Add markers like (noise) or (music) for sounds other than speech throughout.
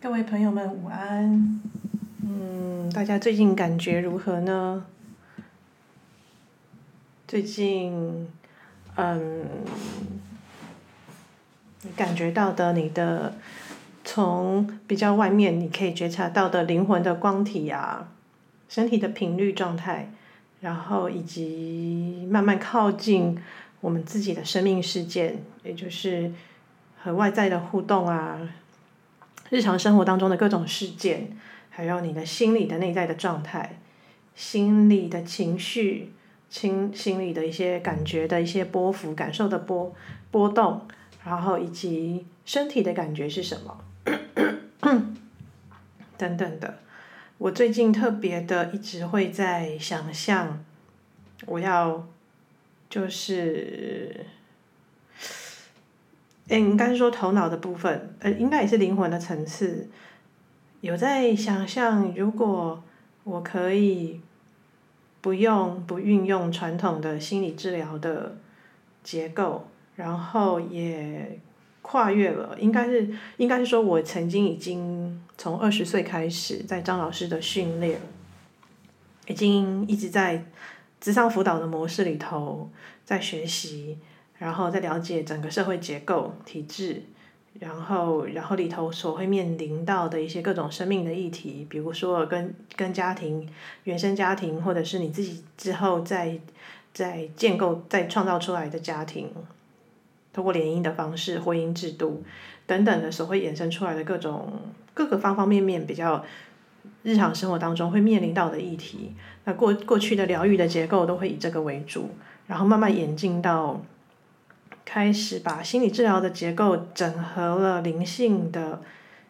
各位朋友们，午安。嗯，大家最近感觉如何呢？最近，嗯，你感觉到的你的，从比较外面你可以觉察到的灵魂的光体啊，身体的频率状态，然后以及慢慢靠近我们自己的生命事件，也就是和外在的互动啊。日常生活当中的各种事件，还有你的心理的内在的状态，心理的情绪，心心理的一些感觉的一些波幅、感受的波波动，然后以及身体的感觉是什么，(clears throat) 等等的。我最近特别的一直会在想象，我要就是。诶，应该说头脑的部分，呃，应该也是灵魂的层次，有在想象，如果我可以不用不运用传统的心理治疗的结构，然后也跨越了，应该是应该是说，我曾经已经从二十岁开始在张老师的训练，已经一直在职商辅导的模式里头在学习。然后再了解整个社会结构体制，然后然后里头所会面临到的一些各种生命的议题，比如说跟跟家庭、原生家庭，或者是你自己之后再再建构、再创造出来的家庭，通过联姻的方式、婚姻制度等等的所会衍生出来的各种各个方方面面比较日常生活当中会面临到的议题，那过过去的疗愈的结构都会以这个为主，然后慢慢演进到。开始把心理治疗的结构整合了灵性的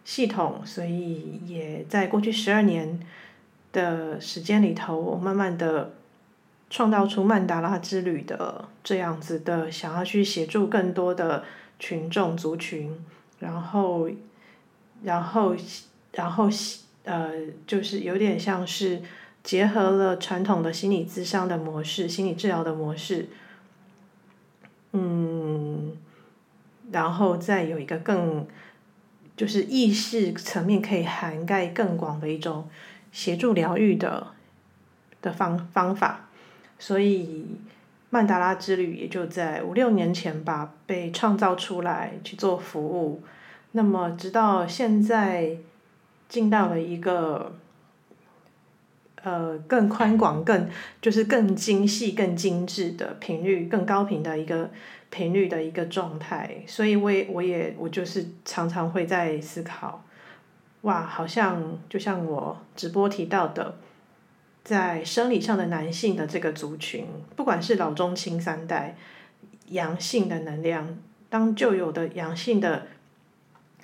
系统，所以也在过去十二年的时间里头，我慢慢的创造出曼达拉之旅的这样子的，想要去协助更多的群众族群，然后，然后，然后，呃，就是有点像是结合了传统的心理咨商的模式，心理治疗的模式。嗯，然后再有一个更，就是意识层面可以涵盖更广的一种协助疗愈的的方方法，所以曼达拉之旅也就在五六年前吧被创造出来去做服务，那么直到现在进到了一个。呃，更宽广、更就是更精细、更精致的频率，更高频的一个频率的一个状态。所以我也，我也，我就是常常会在思考，哇，好像就像我直播提到的，在生理上的男性的这个族群，不管是老中青三代，阳性的能量，当旧有的阳性的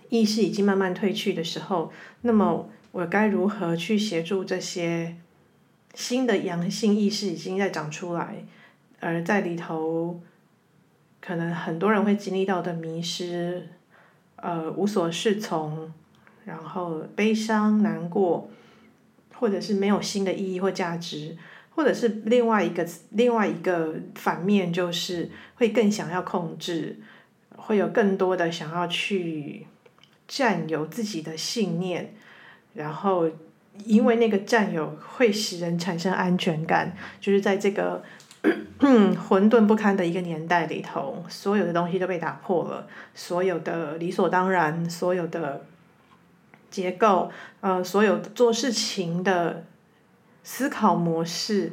意识已经慢慢褪去的时候，那么我该如何去协助这些？新的阳性意识已经在长出来，而在里头，可能很多人会经历到的迷失，呃，无所适从，然后悲伤、难过，或者是没有新的意义或价值，或者是另外一个另外一个反面，就是会更想要控制，会有更多的想要去占有自己的信念，然后。因为那个占有会使人产生安全感，就是在这个 (coughs) 混沌不堪的一个年代里头，所有的东西都被打破了，所有的理所当然，所有的结构，呃，所有做事情的思考模式，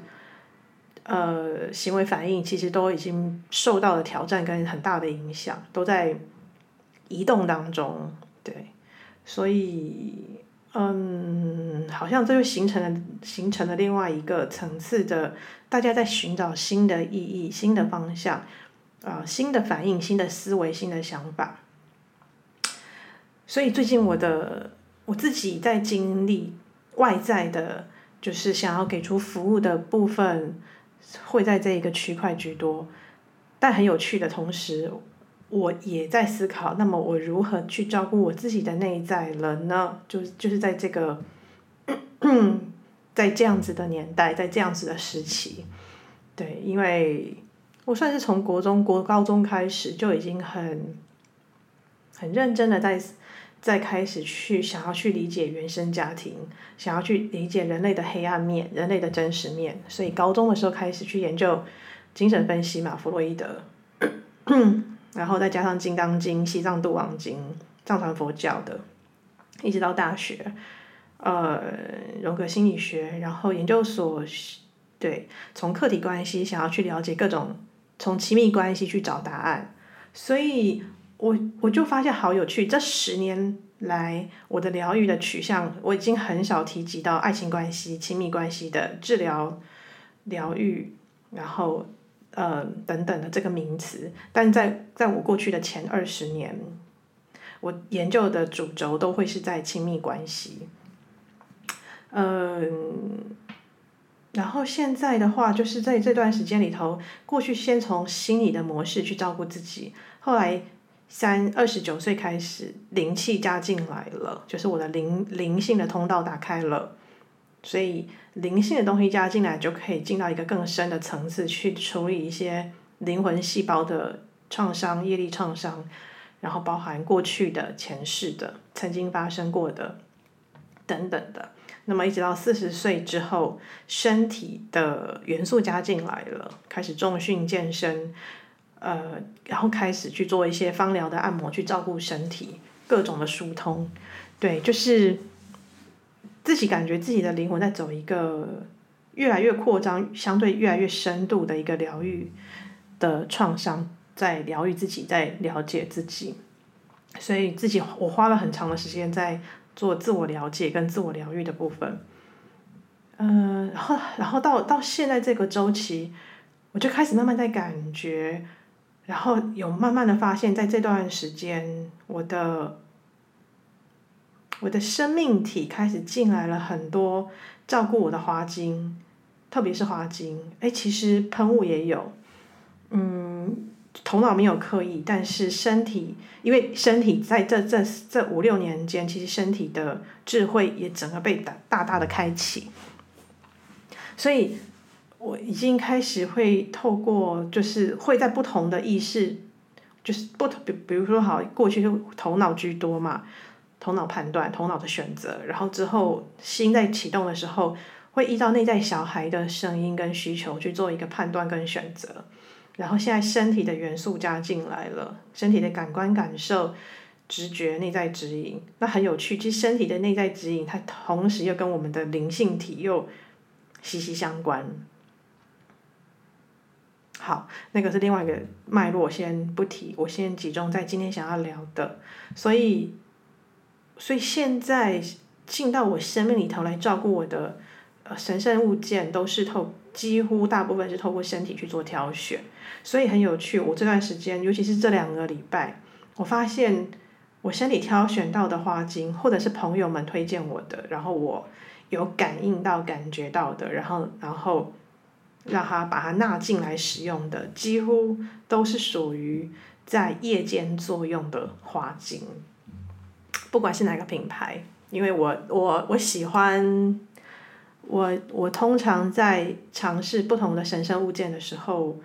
呃，行为反应，其实都已经受到了挑战跟很大的影响，都在移动当中，对，所以。嗯，好像这就形成了形成了另外一个层次的，大家在寻找新的意义、新的方向，啊、新的反应、新的思维、新的想法。所以最近我的我自己在经历外在的，就是想要给出服务的部分，会在这一个区块居多，但很有趣的同时。我也在思考，那么我如何去照顾我自己的内在人呢？就就是在这个，(clears throat) 在这样子的年代，在这样子的时期，对，因为我算是从国中、国高中开始就已经很，很认真的在在开始去想要去理解原生家庭，想要去理解人类的黑暗面、人类的真实面，所以高中的时候开始去研究精神分析嘛，弗洛伊德，然后再加上《金刚经》、《西藏度王经》、藏传佛教的，一直到大学，呃，荣格心理学，然后研究所，对，从客体关系想要去了解各种，从亲密关系去找答案，所以。我我就发现好有趣，这十年来我的疗愈的取向，我已经很少提及到爱情关系、亲密关系的治疗、疗愈，然后呃等等的这个名词。但在在我过去的前二十年，我研究的主轴都会是在亲密关系。嗯，然后现在的话，就是在这段时间里头，过去先从心理的模式去照顾自己，后来。三二十九岁开始，灵气加进来了，就是我的灵灵性的通道打开了，所以灵性的东西加进来，就可以进到一个更深的层次去处理一些灵魂细胞的创伤、业力创伤，然后包含过去的、前世的、曾经发生过的等等的。那么一直到四十岁之后，身体的元素加进来了，开始重训健身。呃，然后开始去做一些芳疗的按摩，去照顾身体，各种的疏通，对，就是自己感觉自己的灵魂在走一个越来越扩张、相对越来越深度的一个疗愈的创伤，在疗愈自己，在了解自己，所以自己我花了很长的时间在做自我了解跟自我疗愈的部分，嗯、然后然后到到现在这个周期，我就开始慢慢在感觉。然后有慢慢的发现，在这段时间，我的我的生命体开始进来了很多照顾我的花精，特别是花精。哎，其实喷雾也有，嗯，头脑没有刻意，但是身体，因为身体在这这这五六年间，其实身体的智慧也整个被大大大的开启，所以。我已经开始会透过，就是会在不同的意识，就是不同，比比如说好，过去就头脑居多嘛，头脑判断，头脑的选择，然后之后心在启动的时候，会依照内在小孩的声音跟需求去做一个判断跟选择，然后现在身体的元素加进来了，身体的感官感受、直觉、内在指引，那很有趣，其实身体的内在指引，它同时又跟我们的灵性体又息息相关。好，那个是另外一个脉络，先不提，我先集中在今天想要聊的。所以，所以现在进到我生命里头来照顾我的呃神圣物件，都是透几乎大部分是透过身体去做挑选，所以很有趣。我这段时间，尤其是这两个礼拜，我发现我身体挑选到的花精，或者是朋友们推荐我的，然后我有感应到、感觉到的，然后，然后。让他把它纳进来使用的，几乎都是属于在夜间作用的花精，不管是哪个品牌，因为我我我喜欢，我我通常在尝试不同的神圣物件的时候，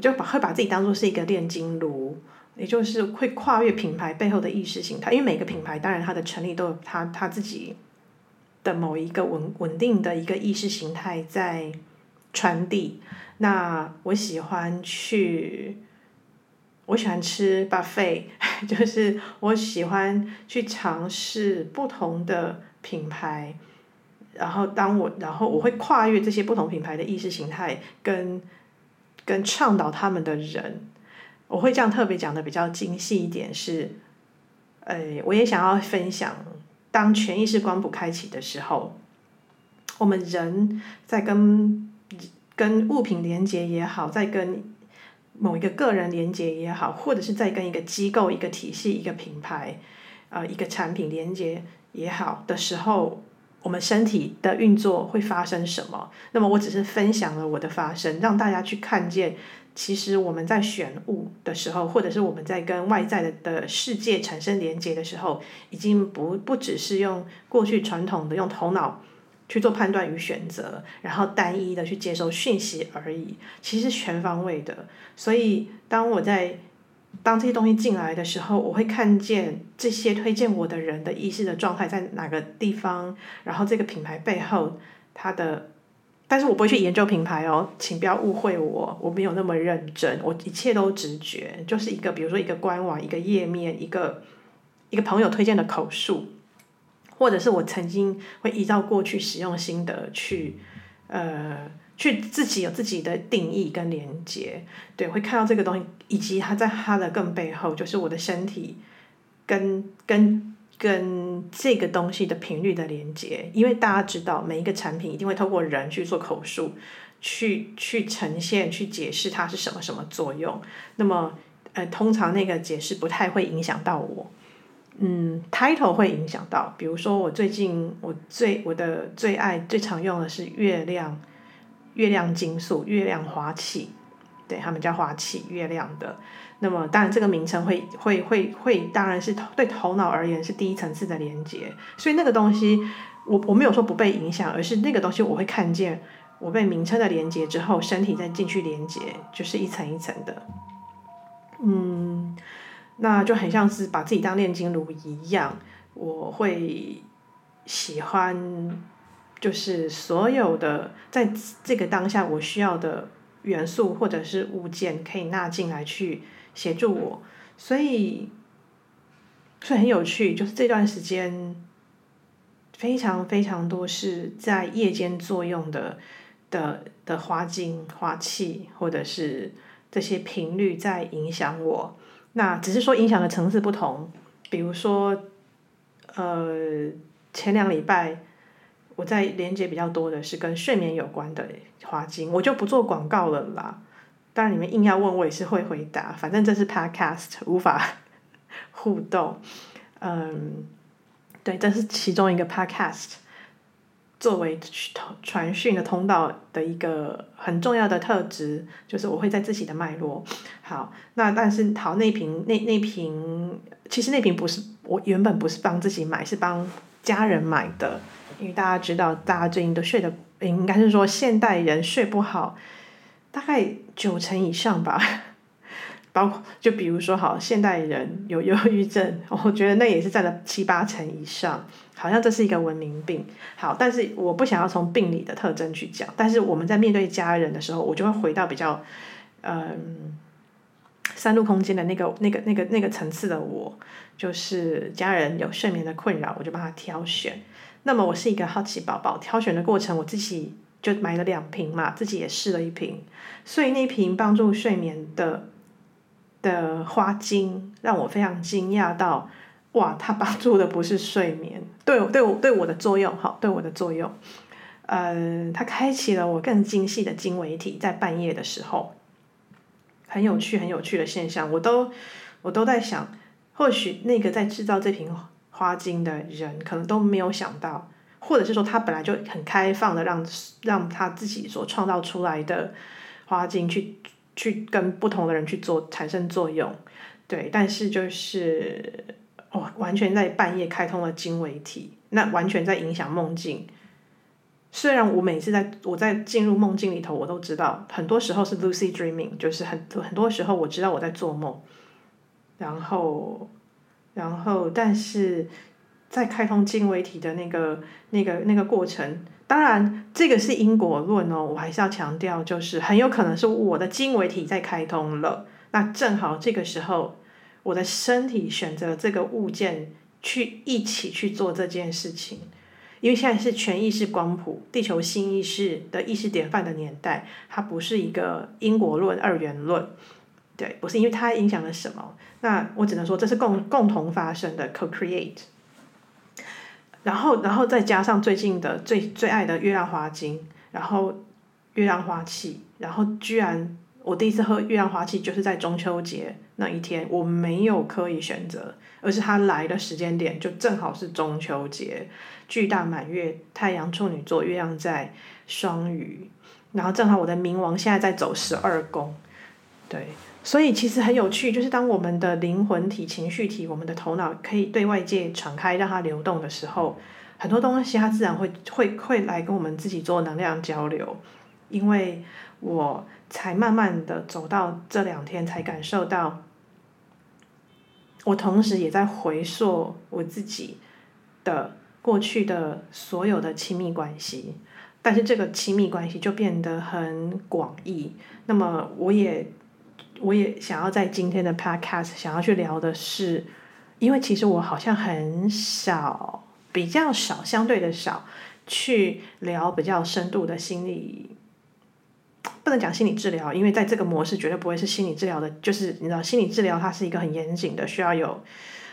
就把会把自己当做是一个炼金炉，也就是会跨越品牌背后的意识形态，因为每个品牌当然它的成立都有它它自己的某一个稳稳定的一个意识形态在。传递。那我喜欢去，我喜欢吃 buffet，(laughs) 就是我喜欢去尝试不同的品牌，然后当我，然后我会跨越这些不同品牌的意识形态，跟跟倡导他们的人，我会这样特别讲的比较精细一点是，呃，我也想要分享，当全意识光谱开启的时候，我们人在跟。跟物品连接也好，在跟某一个个人连接也好，或者是在跟一个机构、一个体系、一个品牌，呃，一个产品连接也好的时候，我们身体的运作会发生什么？那么我只是分享了我的发生，让大家去看见，其实我们在选物的时候，或者是我们在跟外在的的世界产生连接的时候，已经不不只是用过去传统的用头脑。去做判断与选择，然后单一的去接收讯息而已，其实全方位的。所以当我在当这些东西进来的时候，我会看见这些推荐我的人的意识的状态在哪个地方，然后这个品牌背后它的，但是我不会去研究品牌哦，请不要误会我，我没有那么认真，我一切都直觉，就是一个比如说一个官网、一个页面、一个一个朋友推荐的口述，或者是我曾经会依照过去使用心得去，呃。去自己有自己的定义跟连接，对，会看到这个东西，以及它在它的更背后，就是我的身体跟跟跟这个东西的频率的连接。因为大家知道，每一个产品一定会透过人去做口述，去去呈现、去解释它是什么什么作用。那么，呃，通常那个解释不太会影响到我。嗯，title 会影响到，比如说我最近我最我的最爱最常用的是月亮。月亮金属、月亮花器，对，他们叫花器，月亮的。那么，当然这个名称会会会会，当然是对头脑而言是第一层次的连接。所以那个东西，我我没有说不被影响，而是那个东西我会看见，我被名称的连接之后，身体再进去连接，就是一层一层的。嗯，那就很像是把自己当炼金炉一样，我会喜欢。就是所有的在这个当下我需要的元素或者是物件可以纳进来去协助我，所以所以很有趣。就是这段时间非常非常多是在夜间作用的的的花精花器或者是这些频率在影响我。那只是说影响的层次不同，比如说呃前两礼拜。我在连接比较多的是跟睡眠有关的花精，我就不做广告了啦。当然你们硬要问，我也是会回答。反正这是 podcast，无法 (laughs) 互动。嗯，对，这是其中一个 podcast，作为传讯的通道的一个很重要的特质，就是我会在自己的脉络。好，那但是好，那瓶那那瓶，其实那瓶不是我原本不是帮自己买，是帮家人买的。因为大家知道，大家最近都睡得，应该是说现代人睡不好，大概九成以上吧。包括就比如说，好，现代人有忧郁症，我觉得那也是占了七八成以上，好像这是一个文明病。好，但是我不想要从病理的特征去讲，但是我们在面对家人的时候，我就会回到比较，嗯，三度空间的那个、那个、那个、那个层次的我，就是家人有睡眠的困扰，我就帮他挑选。那么我是一个好奇宝宝，挑选的过程我自己就买了两瓶嘛，自己也试了一瓶，所以那瓶帮助睡眠的的花精让我非常惊讶到，哇，它帮助的不是睡眠，对对我对我的作用，好，对我的作用，呃，它开启了我更精细的经纬体，在半夜的时候，很有趣很有趣的现象，我都我都在想，或许那个在制造这瓶。花精的人可能都没有想到，或者是说他本来就很开放的让让他自己所创造出来的花精去去跟不同的人去做产生作用，对，但是就是哦，完全在半夜开通了经纬体，那完全在影响梦境。虽然我每次在我在进入梦境里头，我都知道很多时候是 lucid dreaming，就是很很多时候我知道我在做梦，然后。然后，但是在开通经纬体的那个、那个、那个过程，当然这个是因果论哦，我还是要强调，就是很有可能是我的经纬体在开通了，那正好这个时候，我的身体选择这个物件去一起去做这件事情，因为现在是全意识光谱、地球新意识的意识典范的年代，它不是一个因果论、二元论。对，不是因为它影响了什么，那我只能说这是共共同发生的 co-create。然后，然后再加上最近的最最爱的月亮花精，然后月亮花器，然后居然我第一次喝月亮花器就是在中秋节那一天，我没有刻意选择，而是它来的时间点就正好是中秋节，巨大满月，太阳处女座，月亮在双鱼，然后正好我的冥王现在在走十二宫，对。所以其实很有趣，就是当我们的灵魂体、情绪体、我们的头脑可以对外界敞开，让它流动的时候，很多东西它自然会会会来跟我们自己做能量交流。因为我才慢慢的走到这两天，才感受到我同时也在回溯我自己的过去的所有的亲密关系，但是这个亲密关系就变得很广义。那么我也我也想要在今天的 podcast 想要去聊的是，因为其实我好像很少，比较少，相对的少去聊比较深度的心理。不能讲心理治疗，因为在这个模式绝对不会是心理治疗的。就是你知道，心理治疗它是一个很严谨的，需要有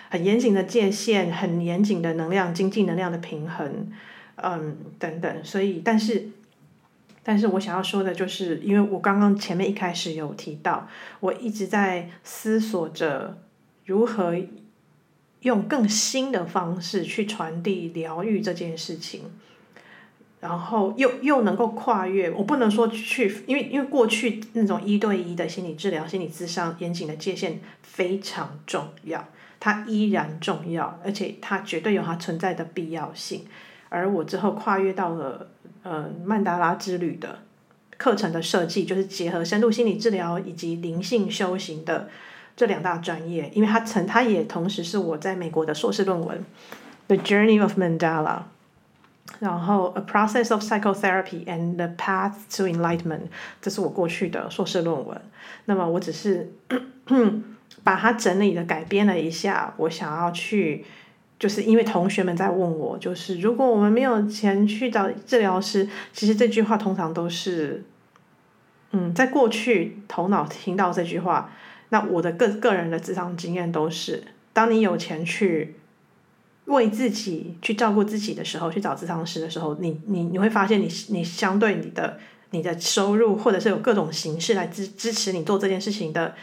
很严谨的界限，很严谨的能量、经济能量的平衡，嗯，等等。所以，但是，但是我想要说的就是，因为我刚刚前面一开始有提到，我一直在思索着如何用更新的方式去传递疗愈这件事情。然后又又能够跨越，我不能说去，因为因为过去那种一对一的心理治疗、心理咨商严谨的界限非常重要，它依然重要，而且它绝对有它存在的必要性。而我之后跨越到了呃曼达拉之旅的课程的设计，就是结合深度心理治疗以及灵性修行的这两大专业，因为它曾它也同时是我在美国的硕士论文《The Journey of Mandala》。然后，A Process of Psychotherapy and the Path to Enlightenment，这是我过去的硕士论文。那么，我只是 (clears throat) 把它整理的改编了一下。我想要去，就是因为同学们在问我，就是如果我们没有钱去找治疗师，其实这句话通常都是，嗯，在过去头脑听到这句话，那我的个个人的职场经验都是，当你有钱去。为自己去照顾自己的时候，去找咨商师的时候，你你你会发现，你你相对你的你的收入，或者是有各种形式来支支持你做这件事情的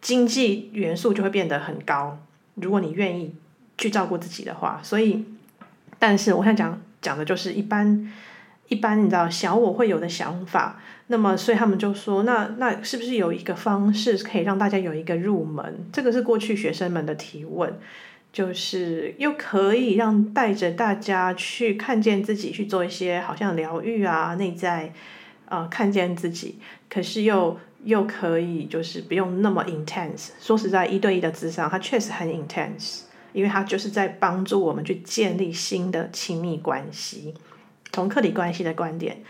经济元素就会变得很高。如果你愿意去照顾自己的话，所以，但是我想讲讲的就是一般一般你知道小我会有的想法。那么，所以他们就说，那那是不是有一个方式可以让大家有一个入门？这个是过去学生们的提问。就是又可以让带着大家去看见自己，去做一些好像疗愈啊，内在，呃，看见自己，可是又又可以就是不用那么 intense。说实在，一对一的智商，它确实很 intense，因为它就是在帮助我们去建立新的亲密关系。从客体关系的观点，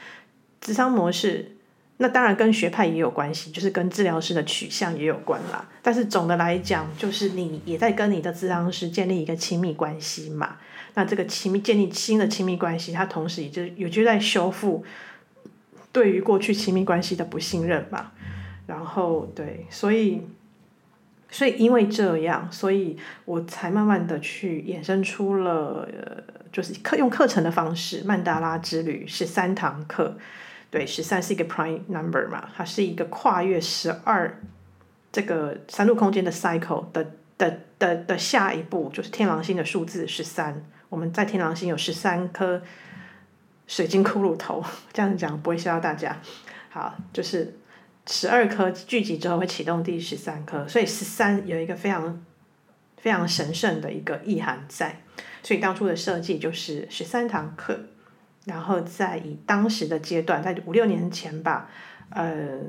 咨商模式。那当然跟学派也有关系，就是跟治疗师的取向也有关啦。但是总的来讲，就是你也在跟你的咨商师建立一个亲密关系嘛。那这个亲密建立新的亲密关系，它同时也就有就在修复对于过去亲密关系的不信任嘛。然后对，所以所以因为这样，所以我才慢慢的去衍生出了，呃，就是课用课程的方式，曼达拉之旅十三堂课。对，十三是一个 prime number 嘛，它是一个跨越十二这个三度空间的 cycle 的的的的下一步，就是天狼星的数字十三。我们在天狼星有十三颗水晶骷髅头，这样讲不会吓到大家。好，就是十二颗聚集之后会启动第十三颗，所以十三有一个非常非常神圣的一个意涵在，所以当初的设计就是十三堂课。然后再以当时的阶段，在五六年前吧，呃，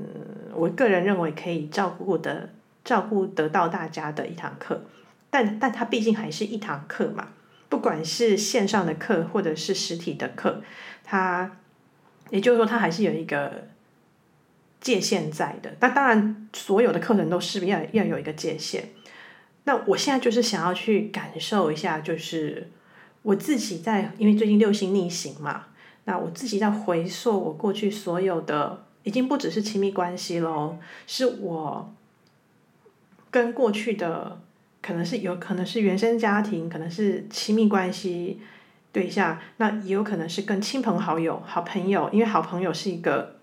我个人认为可以照顾的、照顾得到大家的一堂课，但但它毕竟还是一堂课嘛，不管是线上的课或者是实体的课，它也就是说它还是有一个界限在的。那当然，所有的课程都是要要有一个界限。那我现在就是想要去感受一下，就是。我自己在，因为最近六星逆行嘛，那我自己在回溯我过去所有的，已经不只是亲密关系喽，是我跟过去的，可能是有可能是原生家庭，可能是亲密关系对象，那也有可能是跟亲朋好友、好朋友，因为好朋友是一个。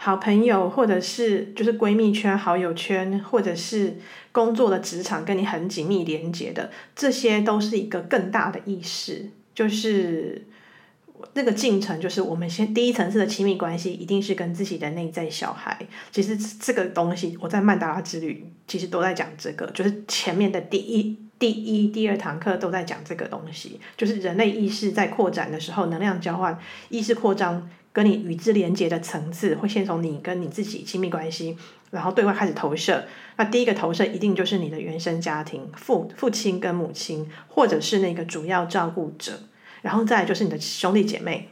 好朋友，或者是就是闺蜜圈、好友圈，或者是工作的职场，跟你很紧密连接的，这些都是一个更大的意识。就是那个进程，就是我们先第一层次的亲密关系，一定是跟自己的内在小孩。其实这个东西，我在曼达拉之旅其实都在讲这个，就是前面的第一、第一、第二堂课都在讲这个东西，就是人类意识在扩展的时候，能量交换、意识扩张。跟你与之连接的层次，会先从你跟你自己亲密关系，然后对外开始投射。那第一个投射一定就是你的原生家庭，父父亲跟母亲，或者是那个主要照顾者，然后再就是你的兄弟姐妹，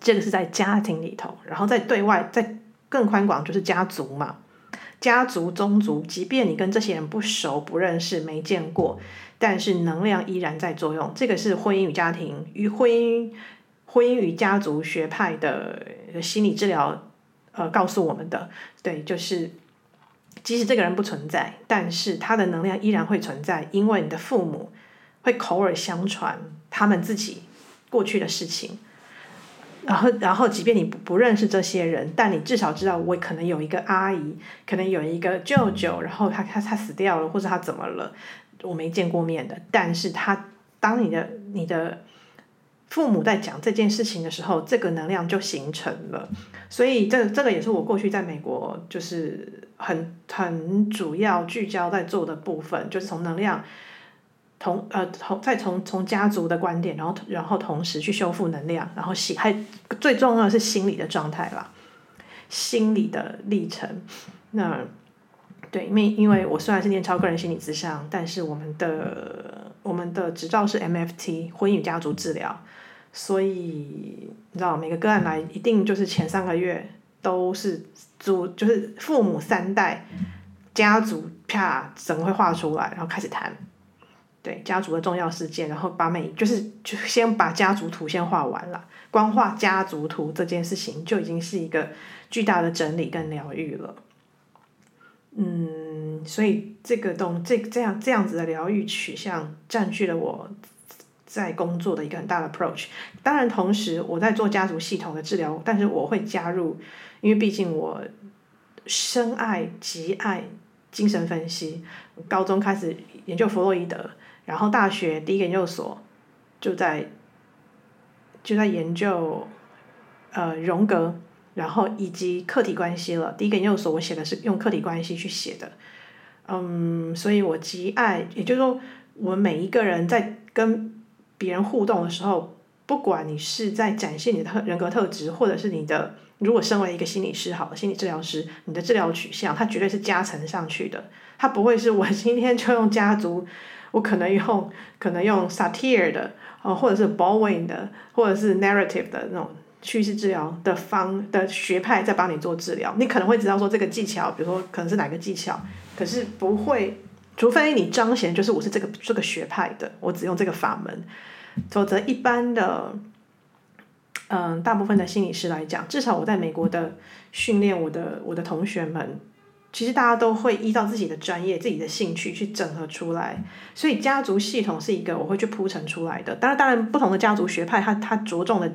这个是在家庭里头，然后在对外在更宽广就是家族嘛，家族宗族，即便你跟这些人不熟、不认识、没见过，但是能量依然在作用。这个是婚姻与家庭与婚姻。婚姻与家族学派的心理治疗，呃，告诉我们的，对，就是即使这个人不存在，但是他的能量依然会存在，因为你的父母会口耳相传他们自己过去的事情，然后，然后，即便你不不认识这些人，但你至少知道，我可能有一个阿姨，可能有一个舅舅，然后他他他死掉了，或者他怎么了，我没见过面的，但是他当你的你的。父母在讲这件事情的时候，这个能量就形成了。所以这这个也是我过去在美国就是很很主要聚焦在做的部分，就是从能量同呃同再从从家族的观点，然后然后同时去修复能量，然后心还最重要的是心理的状态啦，心理的历程。那对，因为因为我虽然是念超个人心理咨商，但是我们的我们的执照是 MFT 婚姻家族治疗。所以你知道，每个个案来一定就是前三个月都是主，就是父母三代家族啪整个会画出来，然后开始谈，对家族的重要事件，然后把每就是就先把家族图先画完了，光画家族图这件事情就已经是一个巨大的整理跟疗愈了。嗯，所以这个东这这样这样子的疗愈取向占据了我。在工作的一个很大的 approach，当然同时我在做家族系统的治疗，但是我会加入，因为毕竟我深爱极爱精神分析，高中开始研究弗洛伊德，然后大学第一个研究所就在就在研究呃荣格，然后以及客体关系了。第一个研究所我写的是用客体关系去写的，嗯，所以我极爱，也就是说，我们每一个人在跟别人互动的时候，不管你是在展现你的特人格特质，或者是你的，如果身为一个心理师，好的心理治疗师，你的治疗取向，它绝对是加成上去的。它不会是我今天就用家族，我可能用可能用 Satir 的，哦，或者是 Bowen 的，或者是 Narrative 的那种叙事治疗的方的学派在帮你做治疗。你可能会知道说这个技巧，比如说可能是哪个技巧，可是不会，除非你彰显就是我是这个这个学派的，我只用这个法门。否则，一般的，嗯，大部分的心理师来讲，至少我在美国的训练，我的我的同学们，其实大家都会依照自己的专业、自己的兴趣去整合出来。所以，家族系统是一个我会去铺陈出来的。当然，当然，不同的家族学派，它它着重的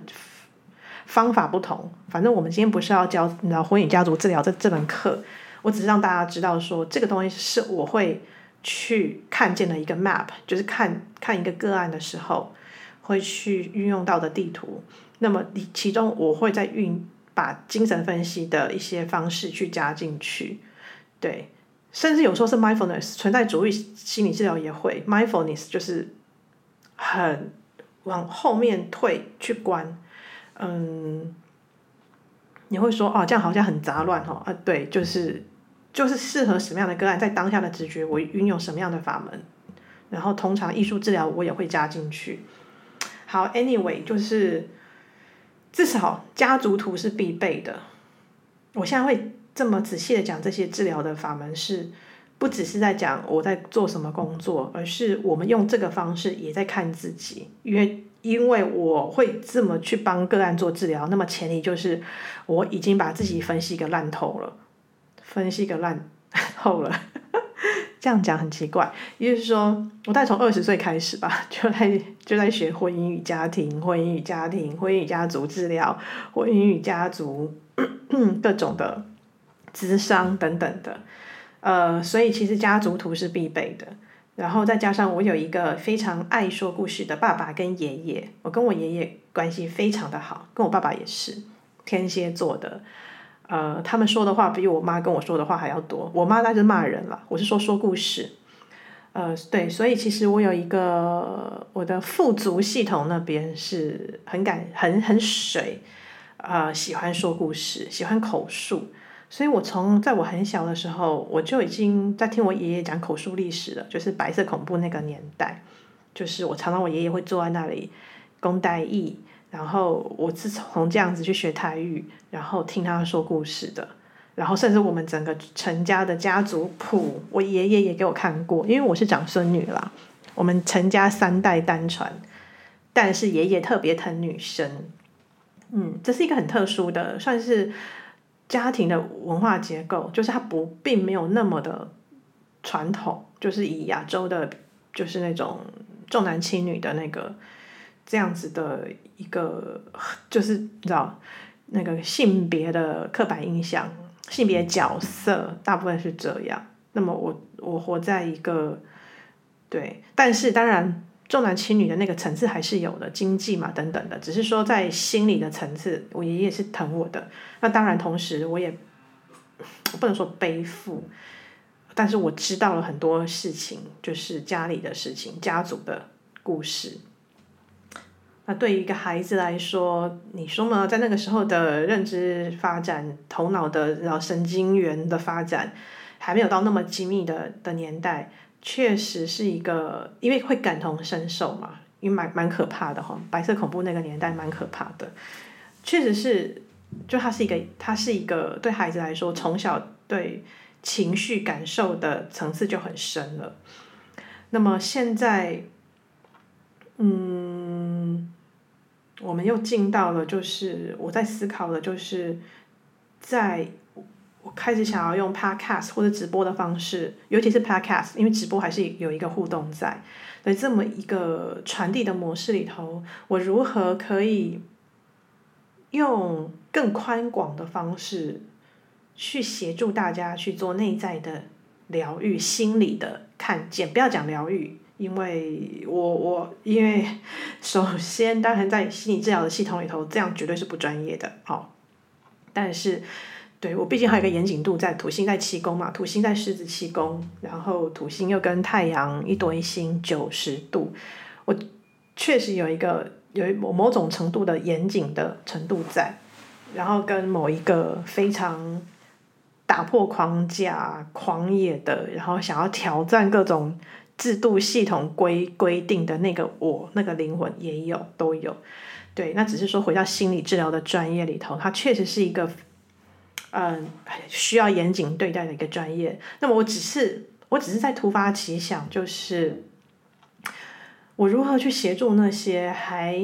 方法不同。反正我们今天不是要教你知道婚姻家族治疗这这门课，我只是让大家知道说，这个东西是我会去看见的一个 map，就是看看一个个案的时候。会去运用到的地图，那么其中我会再运把精神分析的一些方式去加进去，对，甚至有时候是 mindfulness 存在主义心理治疗也会。mindfulness 就是很往后面退去观，嗯，你会说哦，这样好像很杂乱哦，啊对，就是就是适合什么样的个案，在当下的直觉我运用什么样的法门，然后通常艺术治疗我也会加进去。好，Anyway，就是至少家族图是必备的。我现在会这么仔细的讲这些治疗的法门是，不只是在讲我在做什么工作，而是我们用这个方式也在看自己。因为因为我会这么去帮个案做治疗，那么前提就是我已经把自己分析个烂透了，分析个烂 (laughs) 透了。这样讲很奇怪，也就是说，我大概从二十岁开始吧，(laughs) 就在就在学婚姻与家庭、婚姻与家庭、婚姻与家族治疗、婚姻与家族 (coughs) 各种的咨商等等的，呃，所以其实家族图是必备的。然后再加上我有一个非常爱说故事的爸爸跟爷爷，我跟我爷爷关系非常的好，跟我爸爸也是天蝎座的。呃，他们说的话比我妈跟我说的话还要多。我妈那是骂人了，我是说说故事。呃，对，所以其实我有一个我的富足系统那边是很感很很水，呃喜欢说故事，喜欢口述，所以我从在我很小的时候，我就已经在听我爷爷讲口述历史了，就是白色恐怖那个年代，就是我常常我爷爷会坐在那里讲台语，然后我自从这样子去学台语，然后听他说故事的。然后，甚至我们整个陈家的家族谱，我爷爷也给我看过，因为我是长孙女啦。我们陈家三代单传，但是爷爷特别疼女生，嗯，这是一个很特殊的，算是家庭的文化结构，就是它不并没有那么的传统，就是以亚洲的，就是那种重男轻女的那个这样子的一个，(laughs) 就是你知道那个性别的刻板印象。性别角色大部分是这样，那么我我活在一个对，但是当然重男轻女的那个层次还是有的，经济嘛等等的，只是说在心理的层次，我爷爷是疼我的，那当然同时我也不能说背负，但是我知道了很多事情，就是家里的事情，家族的故事。那对于一个孩子来说，你说嘛，在那个时候的认知发展、头脑的然后神经元的发展，还没有到那么精密的的年代，确实是一个，因为会感同身受嘛，因为蛮蛮可怕的哈，白色恐怖那个年代蛮可怕的，确实是，就它是一个，它是一个对孩子来说，从小对情绪感受的层次就很深了。那么现在，嗯。我们又进到了，就是我在思考的，就是在我开始想要用 podcast 或者直播的方式，尤其是 podcast，因为直播还是有一个互动在，在这么一个传递的模式里头，我如何可以用更宽广的方式去协助大家去做内在的疗愈、心理的看见，不要讲疗愈。因为我我因为首先当然在心理治疗的系统里头，这样绝对是不专业的，哦，但是对我毕竟还有一个严谨度在，土星在七宫嘛，土星在狮子七宫，然后土星又跟太阳一堆星九十度，我确实有一个有某某种程度的严谨的程度在，然后跟某一个非常打破框架、狂野的，然后想要挑战各种。制度系统规规定的那个我那个灵魂也有都有，对，那只是说回到心理治疗的专业里头，它确实是一个，嗯，需要严谨对待的一个专业。那么我只是我只是在突发奇想，就是我如何去协助那些还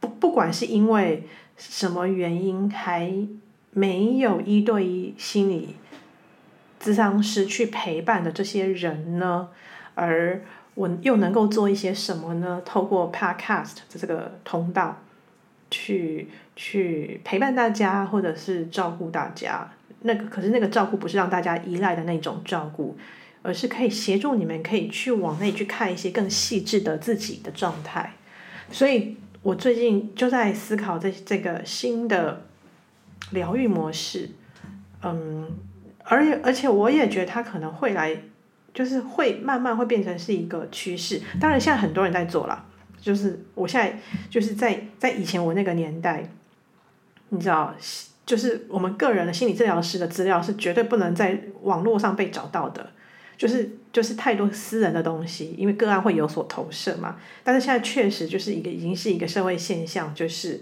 不不管是因为什么原因还没有一对一心理。咨商师去陪伴的这些人呢，而我又能够做一些什么呢？透过 Podcast 的这个通道，去去陪伴大家，或者是照顾大家。那个可是那个照顾不是让大家依赖的那种照顾，而是可以协助你们可以去往内去看一些更细致的自己的状态。所以我最近就在思考这这个新的疗愈模式，嗯。而且而且我也觉得它可能会来，就是会慢慢会变成是一个趋势。当然，现在很多人在做了，就是我现在就是在在以前我那个年代，你知道，就是我们个人的心理治疗师的资料是绝对不能在网络上被找到的，就是就是太多私人的东西，因为个案会有所投射嘛。但是现在确实就是一个已经是一个社会现象，就是。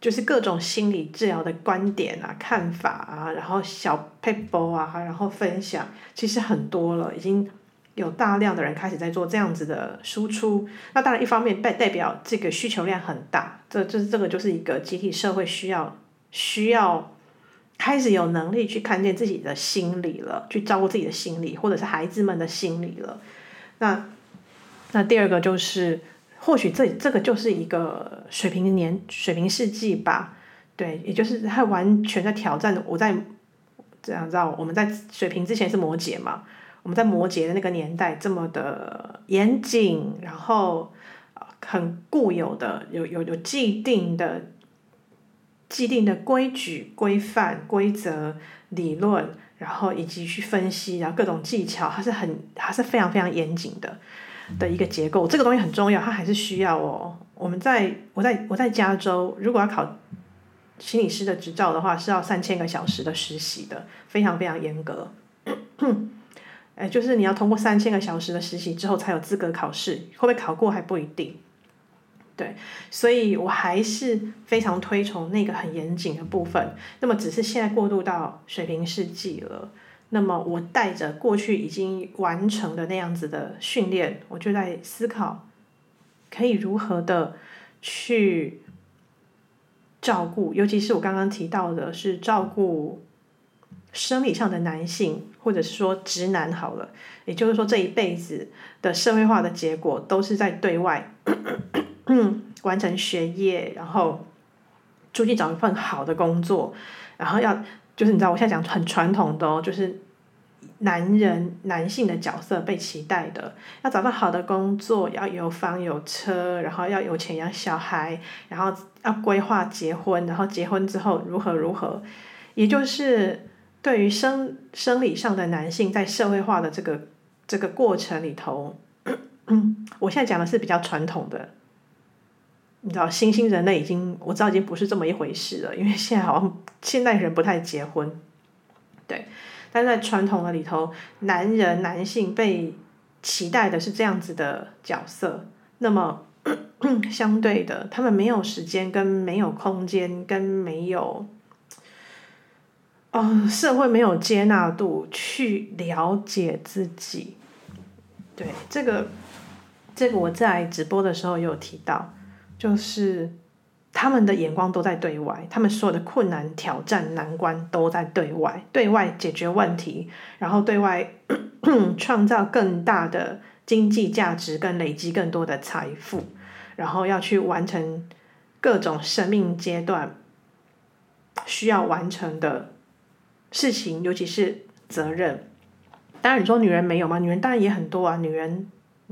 就是各种心理治疗的观点啊、看法啊，然后小 paper 啊，然后分享，其实很多了，已经有大量的人开始在做这样子的输出。那当然，一方面代代表这个需求量很大，这这这个就是一个集体社会需要需要开始有能力去看见自己的心理了，去照顾自己的心理，或者是孩子们的心理了。那那第二个就是。或许这这个就是一个水平年、水平世纪吧，对，也就是他完全在挑战。我在这样知道，我们在水平之前是摩羯嘛，我们在摩羯的那个年代这么的严谨，然后很固有的、有有有既定的、既定的规矩、规范、规则、理论，然后以及去分析，然后各种技巧，它是很，它是非常非常严谨的。的一个结构，这个东西很重要，它还是需要哦。我们在我在我在加州，如果要考心理师的执照的话，是要三千个小时的实习的，非常非常严格。(clears throat) 哎，就是你要通过三千个小时的实习之后，才有资格考试，会不会考过还不一定。对，所以我还是非常推崇那个很严谨的部分。那么，只是现在过渡到水平世纪了。那么，我带着过去已经完成的那样子的训练，我就在思考，可以如何的去照顾，尤其是我刚刚提到的，是照顾生理上的男性，或者是说直男好了。也就是说，这一辈子的社会化的结果，都是在对外。完成学业，然后出去找一份好的工作，然后要就是你知道，我现在讲很传统的哦，就是男人男性的角色被期待的，要找到好的工作，要有房有车，然后要有钱养小孩，然后要规划结婚，然后结婚之后如何如何，也就是对于生生理上的男性在社会化的这个这个过程里头，(clears throat) 我现在讲的是比较传统的。你知道，新兴人类已经我知道已经不是这么一回事了，因为现在好像现代人不太结婚，对，但在传统的里头，男人男性被期待的是这样子的角色，那么相对的，他们没有时间跟没有空间跟没有，嗯、社会没有接纳度去了解自己，对，这个这个我在直播的时候有提到。就是他们的眼光都在对外，他们所有的困难、挑战、难关都在对外，对外解决问题，然后对外 (coughs) 创造更大的经济价值，跟累积更多的财富，然后要去完成各种生命阶段需要完成的事情，尤其是责任。当然，你说女人没有吗？女人当然也很多啊，女人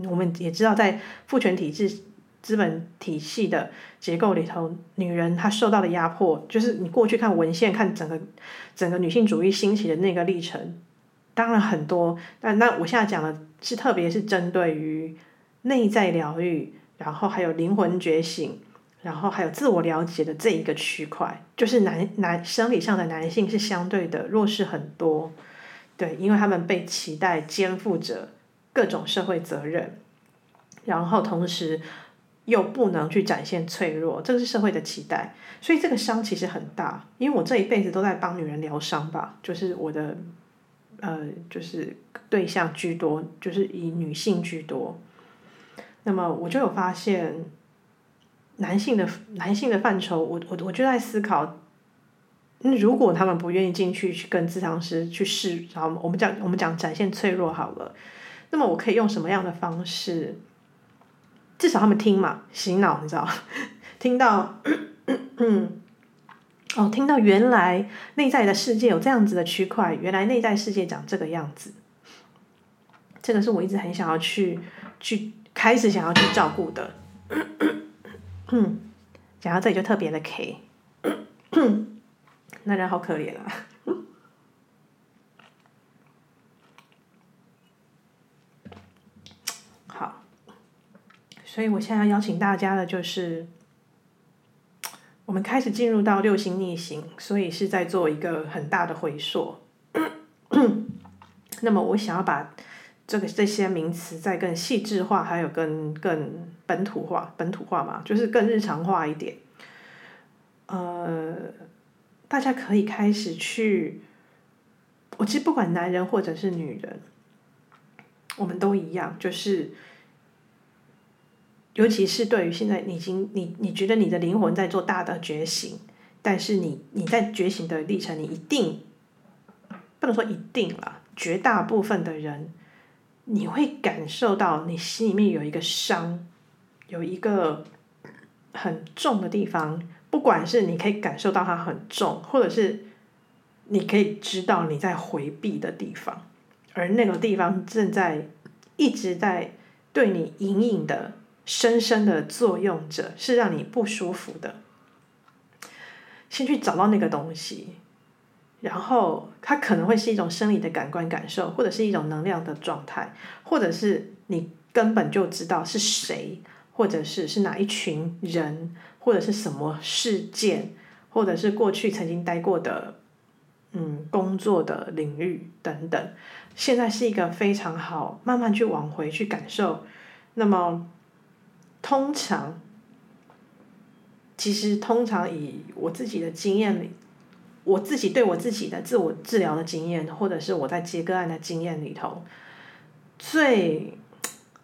我们也知道，在父权体制。资本体系的结构里头，女人她受到的压迫，就是你过去看文献，看整个整个女性主义兴起的那个历程，当然很多。但那我现在讲的是，特别是针对于内在疗愈，然后还有灵魂觉醒，然后还有自我了解的这一个区块，就是男男生理上的男性是相对的弱势很多，对，因为他们被期待肩负着各种社会责任，然后同时。又不能去展现脆弱，这个是社会的期待，所以这个伤其实很大。因为我这一辈子都在帮女人疗伤吧，就是我的，呃，就是对象居多，就是以女性居多。那么我就有发现，男性的男性的范畴，我我我就在思考，那如果他们不愿意进去去跟咨商师去试，然后我们讲我们讲展现脆弱好了，那么我可以用什么样的方式？至少他们听嘛，洗脑，你知道？(laughs) 听到，哦，听到原来内在的世界有这样子的区块，原来内在世界长这个样子。这个是我一直很想要去去开始想要去照顾的。讲到这里就特别的 K，那人好可怜啊。所以我现在要邀请大家的就是，我们开始进入到六星逆行，所以是在做一个很大的回溯。(clears throat) 那么我想要把这个这些名词再更细致化，还有更更本土化，本土化嘛，就是更日常化一点。呃，大家可以开始去，我其实不管男人或者是女人，我们都一样，就是。尤其是对于现在你已经你你觉得你的灵魂在做大的觉醒，但是你你在觉醒的历程，你一定不能说一定啦，绝大部分的人，你会感受到你心里面有一个伤，有一个很重的地方，不管是你可以感受到它很重，或者是你可以知道你在回避的地方，而那个地方正在一直在对你隐隐的。深深的作用着，是让你不舒服的。先去找到那个东西，然后它可能会是一种生理的感官感受，或者是一种能量的状态，或者是你根本就知道是谁，或者是是哪一群人，或者是什么事件，或者是过去曾经待过的，嗯，工作的领域等等，现在是一个非常好慢慢去往回去感受。那么，通常，其实通常以我自己的经验里，我自己对我自己的自我治疗的经验，或者是我在接个案的经验里头，最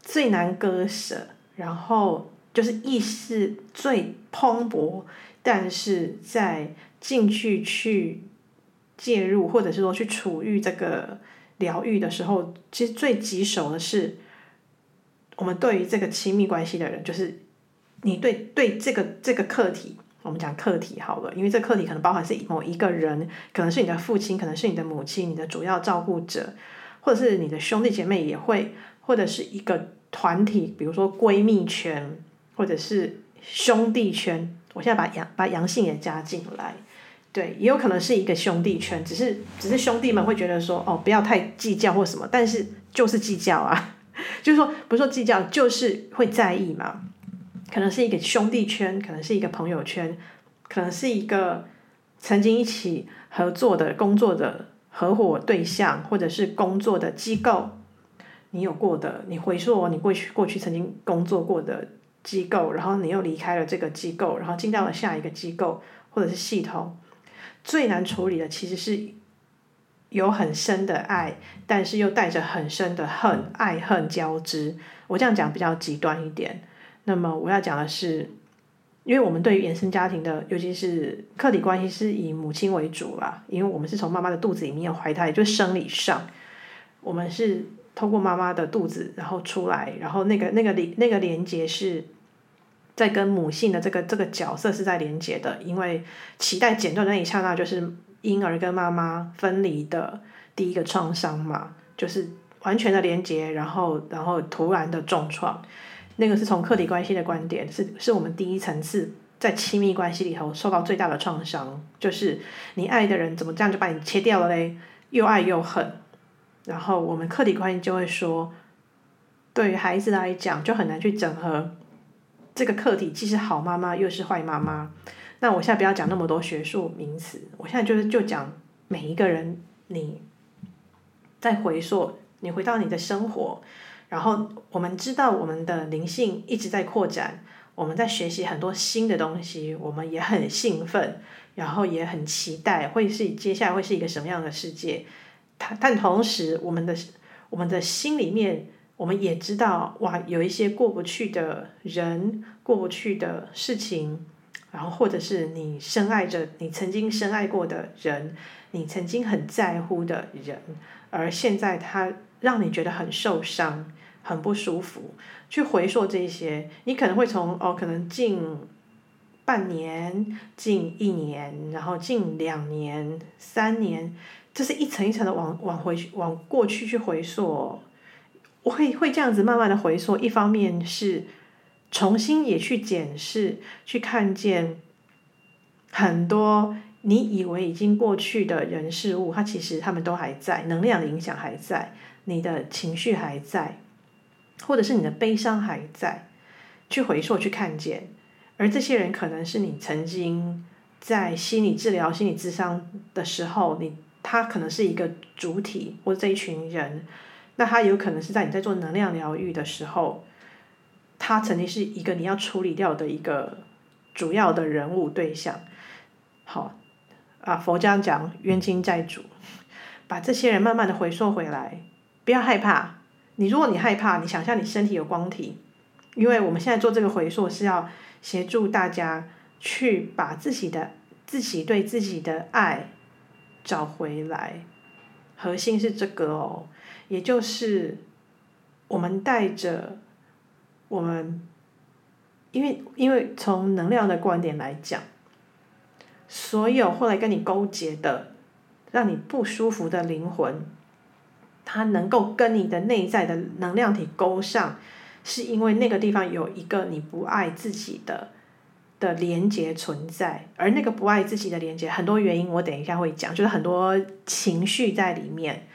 最难割舍，然后就是意识最蓬勃，但是在进去去介入，或者是说去处遇这个疗愈的时候，其实最棘手的是，我们对于这个亲密关系的人，就是你对对这个这个课题，我们讲课题好了，因为这课题可能包含是某一个人，可能是你的父亲，可能是你的母亲，你的主要照顾者，或者是你的兄弟姐妹也会，或者是一个团体，比如说闺蜜圈，或者是兄弟圈。我现在把阳把阳性也加进来，对，也有可能是一个兄弟圈，只是只是兄弟们会觉得说，哦，不要太计较或什么，但是就是计较啊，(laughs) 就是说不是说计较，就是会在意嘛，可能是一个兄弟圈，可能是一个朋友圈，可能是一个曾经一起合作的工作的合伙对象，或者是工作的机构，你有过的，你回溯你过去过去曾经工作过的。机构，然后你又离开了这个机构，然后进到了下一个机构或者是系统，最难处理的其实是有很深的爱，但是又带着很深的恨，爱恨交织。我这样讲比较极端一点。那么我要讲的是，因为我们对于原生家庭的，尤其是客体关系是以母亲为主啦，因为我们是从妈妈的肚子里面怀胎，就是生理上，我们是。透过妈妈的肚子，然后出来，然后那个那个连那个连接是在跟母性的这个这个角色是在连接的，因为脐带剪断那一刹那，就是婴儿跟妈妈分离的第一个创伤嘛，就是完全的连接，然后然后突然的重创，那个是从客体关系的观点，是是我们第一层次在亲密关系里头受到最大的创伤，就是你爱的人怎么这样就把你切掉了嘞，又爱又恨。然后我们客体关系就会说，对于孩子来讲就很难去整合这个客体，既是好妈妈又是坏妈妈。那我现在不要讲那么多学术名词，我现在就是就讲每一个人，你在回溯，你回到你的生活，然后我们知道我们的灵性一直在扩展，我们在学习很多新的东西，我们也很兴奋，然后也很期待会是接下来会是一个什么样的世界。但同时，我们的我们的心里面，我们也知道，哇，有一些过不去的人，过不去的事情，然后或者是你深爱着你曾经深爱过的人，你曾经很在乎的人，而现在他让你觉得很受伤、很不舒服。去回溯这些，你可能会从哦，可能近半年、近一年，然后近两年、三年。这是一层一层的往往回去往过去去回溯，我会会这样子慢慢的回溯。一方面是重新也去检视，去看见很多你以为已经过去的人事物，它其实他们都还在，能量的影响还在，你的情绪还在，或者是你的悲伤还在，去回溯去看见。而这些人可能是你曾经在心理治疗、心理咨商的时候，你。他可能是一个主体，或这一群人，那他有可能是在你在做能量疗愈的时候，他曾经是一个你要处理掉的一个主要的人物对象。好，啊，佛家讲冤亲债主，把这些人慢慢的回溯回来，不要害怕。你如果你害怕，你想象你身体有光体，因为我们现在做这个回溯是要协助大家去把自己的自己对自己的爱。找回来，核心是这个哦，也就是我们带着我们，因为因为从能量的观点来讲，所有后来跟你勾结的，让你不舒服的灵魂，它能够跟你的内在的能量体勾上，是因为那个地方有一个你不爱自己的。的连接存在，而那个不爱自己的连接，很多原因我等一下会讲，就是很多情绪在里面，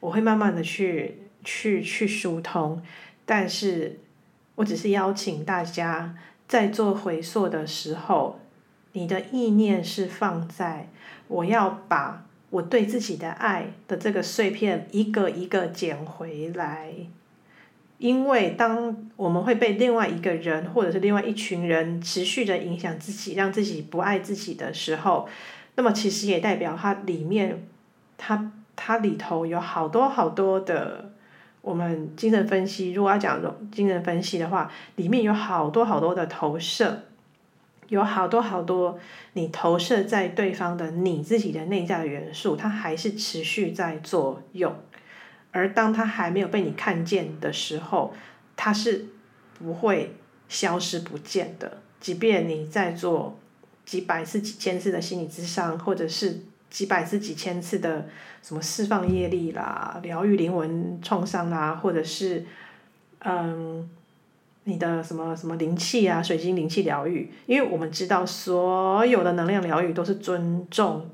我会慢慢的去去去疏通，但是我只是邀请大家在做回溯的时候，你的意念是放在我要把我对自己的爱的这个碎片一个一个捡回来。因为当我们会被另外一个人或者是另外一群人持续的影响自己，让自己不爱自己的时候，那么其实也代表它里面，它它里头有好多好多的，我们精神分析，如果要讲精神分析的话，里面有好多好多的投射，有好多好多你投射在对方的你自己的内在的元素，它还是持续在作用。而当它还没有被你看见的时候，它是不会消失不见的。即便你在做几百次、几千次的心理咨商，或者是几百次、几千次的什么释放业力啦、疗愈灵魂创伤啦，或者是嗯，你的什么什么灵气啊、水晶灵气疗愈，因为我们知道所有的能量疗愈都是尊重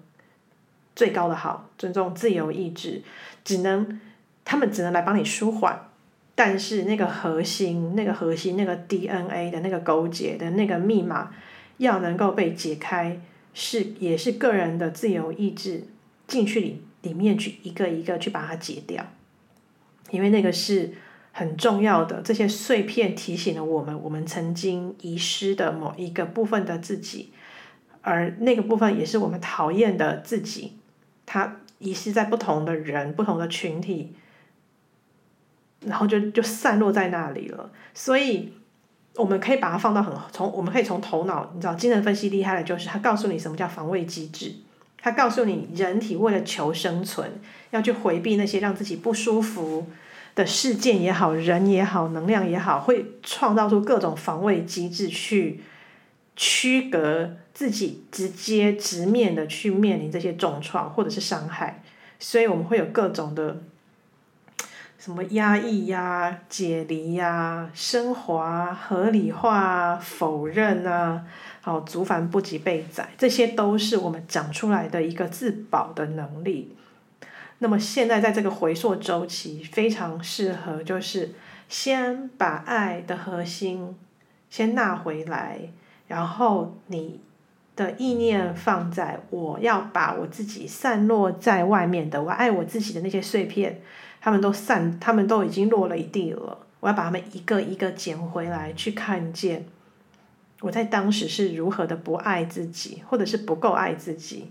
最高的好，尊重自由意志，只能。他们只能来帮你舒缓，但是那个核心、那个核心、那个 DNA 的那个勾结的那个密码，要能够被解开，是也是个人的自由意志进去里里面去一个一个去把它解掉，因为那个是很重要的。这些碎片提醒了我们，我们曾经遗失的某一个部分的自己，而那个部分也是我们讨厌的自己，它遗失在不同的人、不同的群体。然后就就散落在那里了，所以我们可以把它放到很从，我们可以从头脑，你知道，精神分析厉害的就是它告诉你什么叫防卫机制，它告诉你人体为了求生存，要去回避那些让自己不舒服的事件也好，人也好，能量也好，会创造出各种防卫机制去区隔自己，直接直面的去面临这些重创或者是伤害，所以我们会有各种的。什么压抑呀、解离呀、升华、合理化、否认啊，好，足繁不及被载，这些都是我们长出来的一个自保的能力。那么现在在这个回溯周期，非常适合，就是先把爱的核心先纳回来，然后你的意念放在我要把我自己散落在外面的，我爱我自己的那些碎片。他们都散，他们都已经落了一地了。我要把他们一个一个捡回来，去看见我在当时是如何的不爱自己，或者是不够爱自己。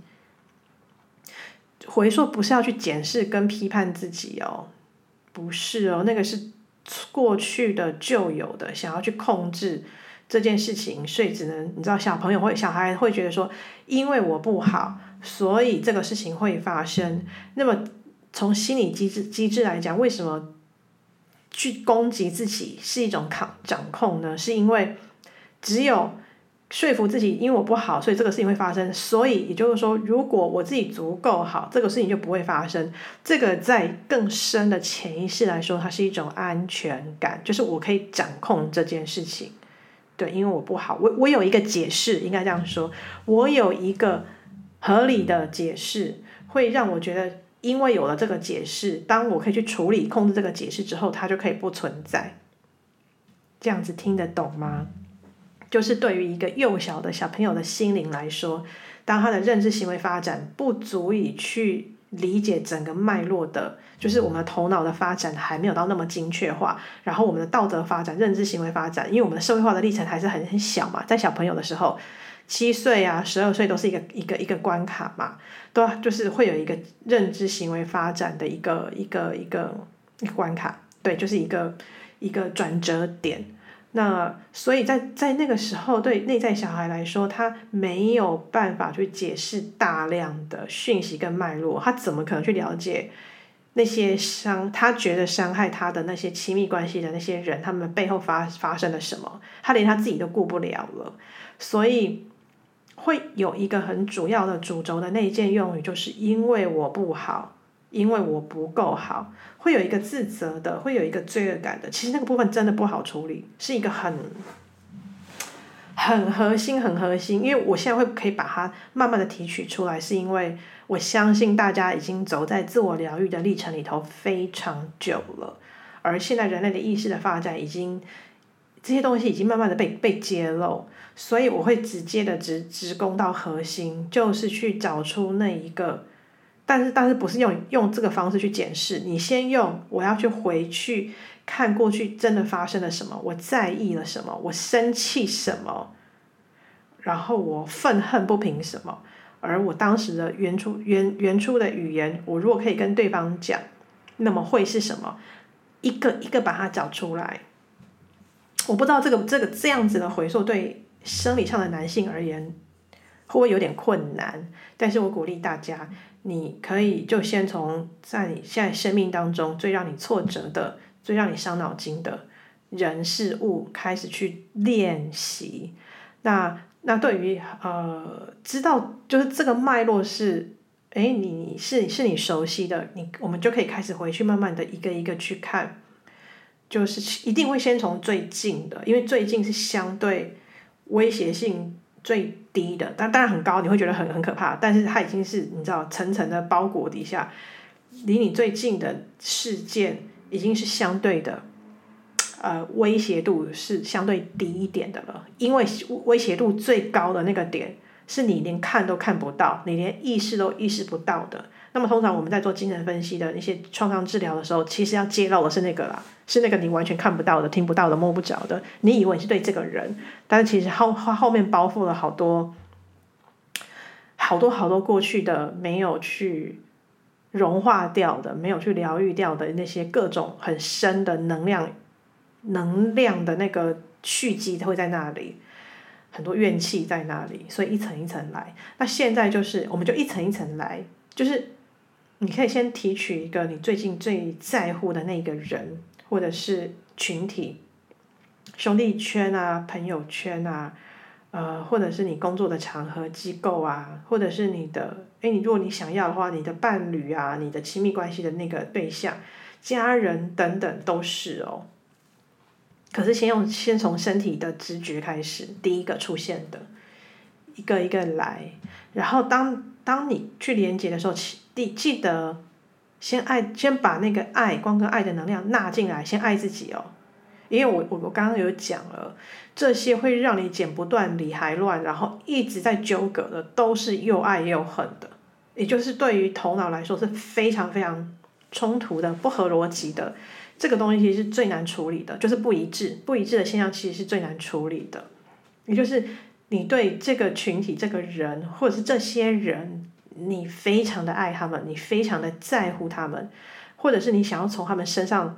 回溯不是要去检视跟批判自己哦，不是哦，那个是过去的旧有的，想要去控制这件事情，所以只能你知道，小朋友会、小孩会觉得说，因为我不好，所以这个事情会发生。那么。从心理机制机制来讲，为什么去攻击自己是一种抗掌控呢？是因为只有说服自己，因为我不好，所以这个事情会发生。所以也就是说，如果我自己足够好，这个事情就不会发生。这个在更深的潜意识来说，它是一种安全感，就是我可以掌控这件事情。对，因为我不好，我我有一个解释，应该这样说，我有一个合理的解释，会让我觉得。因为有了这个解释，当我可以去处理、控制这个解释之后，它就可以不存在。这样子听得懂吗？就是对于一个幼小的小朋友的心灵来说，当他的认知行为发展不足以去理解整个脉络的，就是我们的头脑的发展还没有到那么精确化，然后我们的道德发展、认知行为发展，因为我们的社会化的历程还是很很小嘛，在小朋友的时候。七岁啊，十二岁都是一个一个一个关卡嘛，都就是会有一个认知行为发展的一个一个一个一个关卡，对，就是一个一个转折点。那所以在在那个时候，对内在小孩来说，他没有办法去解释大量的讯息跟脉络，他怎么可能去了解那些伤？他觉得伤害他的那些亲密关系的那些人，他们背后发发生了什么？他连他自己都顾不了了，所以。会有一个很主要的主轴的内建用语，就是因为我不好，因为我不够好，会有一个自责的，会有一个罪恶感的。其实那个部分真的不好处理，是一个很很核心、很核心。因为我现在会可以把它慢慢的提取出来，是因为我相信大家已经走在自我疗愈的历程里头非常久了，而现在人类的意识的发展已经。这些东西已经慢慢的被被揭露，所以我会直接的直直攻到核心，就是去找出那一个，但是但是不是用用这个方式去检视，你先用我要去回去看过去真的发生了什么，我在意了什么，我生气什么，然后我愤恨不平什么。而我当时的原初原原初的语言，我如果可以跟对方讲，那么会是什么？一个一个把它找出来。我不知道这个这个这样子的回溯对生理上的男性而言会不会有点困难？但是我鼓励大家，你可以就先从在你现在生命当中最让你挫折的、最让你伤脑筋的人事物开始去练习。那。那对于呃，知道就是这个脉络是，哎，你是是你熟悉的，你我们就可以开始回去慢慢的一个一个去看，就是一定会先从最近的，因为最近是相对威胁性最低的，但当然很高，你会觉得很很可怕，但是它已经是你知道层层的包裹底下，离你最近的事件已经是相对的。呃，威胁度是相对低一点的了，因为威胁度最高的那个点是你连看都看不到，你连意识都意识不到的。那么通常我们在做精神分析的那些创伤治疗的时候，其实要揭露的是那个啦，是那个你完全看不到的、听不到的、摸不着的。你以为你是对这个人，但是其实后后面包覆了好多、好多好多过去的没有去融化掉的、没有去疗愈掉的那些各种很深的能量。能量的那个蓄积，会在那里，很多怨气在那里，所以一层一层来。那现在就是，我们就一层一层来，就是你可以先提取一个你最近最在乎的那个人，或者是群体，兄弟圈啊、朋友圈啊，呃，或者是你工作的场合、机构啊，或者是你的，诶，你如果你想要的话，你的伴侣啊、你的亲密关系的那个对象、家人等等都是哦。可是先用先从身体的直觉开始，第一个出现的，一个一个来，然后当当你去连接的时候，记记得先爱，先把那个爱光跟爱的能量纳进来，先爱自己哦，因为我我我刚刚有讲了，这些会让你剪不断理还乱，然后一直在纠葛的，都是又爱又恨的，也就是对于头脑来说是非常非常冲突的，不合逻辑的。这个东西是最难处理的，就是不一致，不一致的现象其实是最难处理的。也就是你对这个群体、这个人，或者是这些人，你非常的爱他们，你非常的在乎他们，或者是你想要从他们身上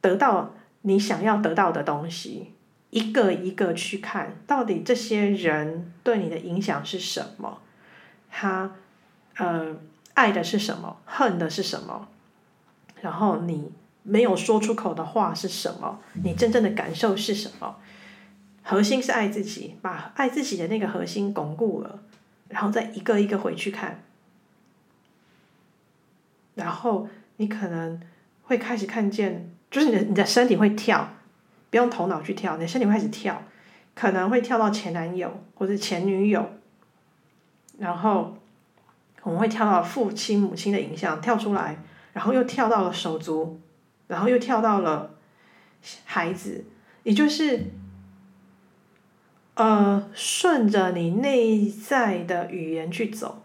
得到你想要得到的东西，一个一个去看，到底这些人对你的影响是什么？他呃爱的是什么？恨的是什么？然后你。没有说出口的话是什么？你真正的感受是什么？核心是爱自己，把爱自己的那个核心巩固了，然后再一个一个回去看，然后你可能会开始看见，就是你的你的身体会跳，不用头脑去跳，你的身体会开始跳，可能会跳到前男友或者前女友，然后我们会跳到父亲母亲的影像跳出来，然后又跳到了手足。然后又跳到了孩子，也就是，呃，顺着你内在的语言去走，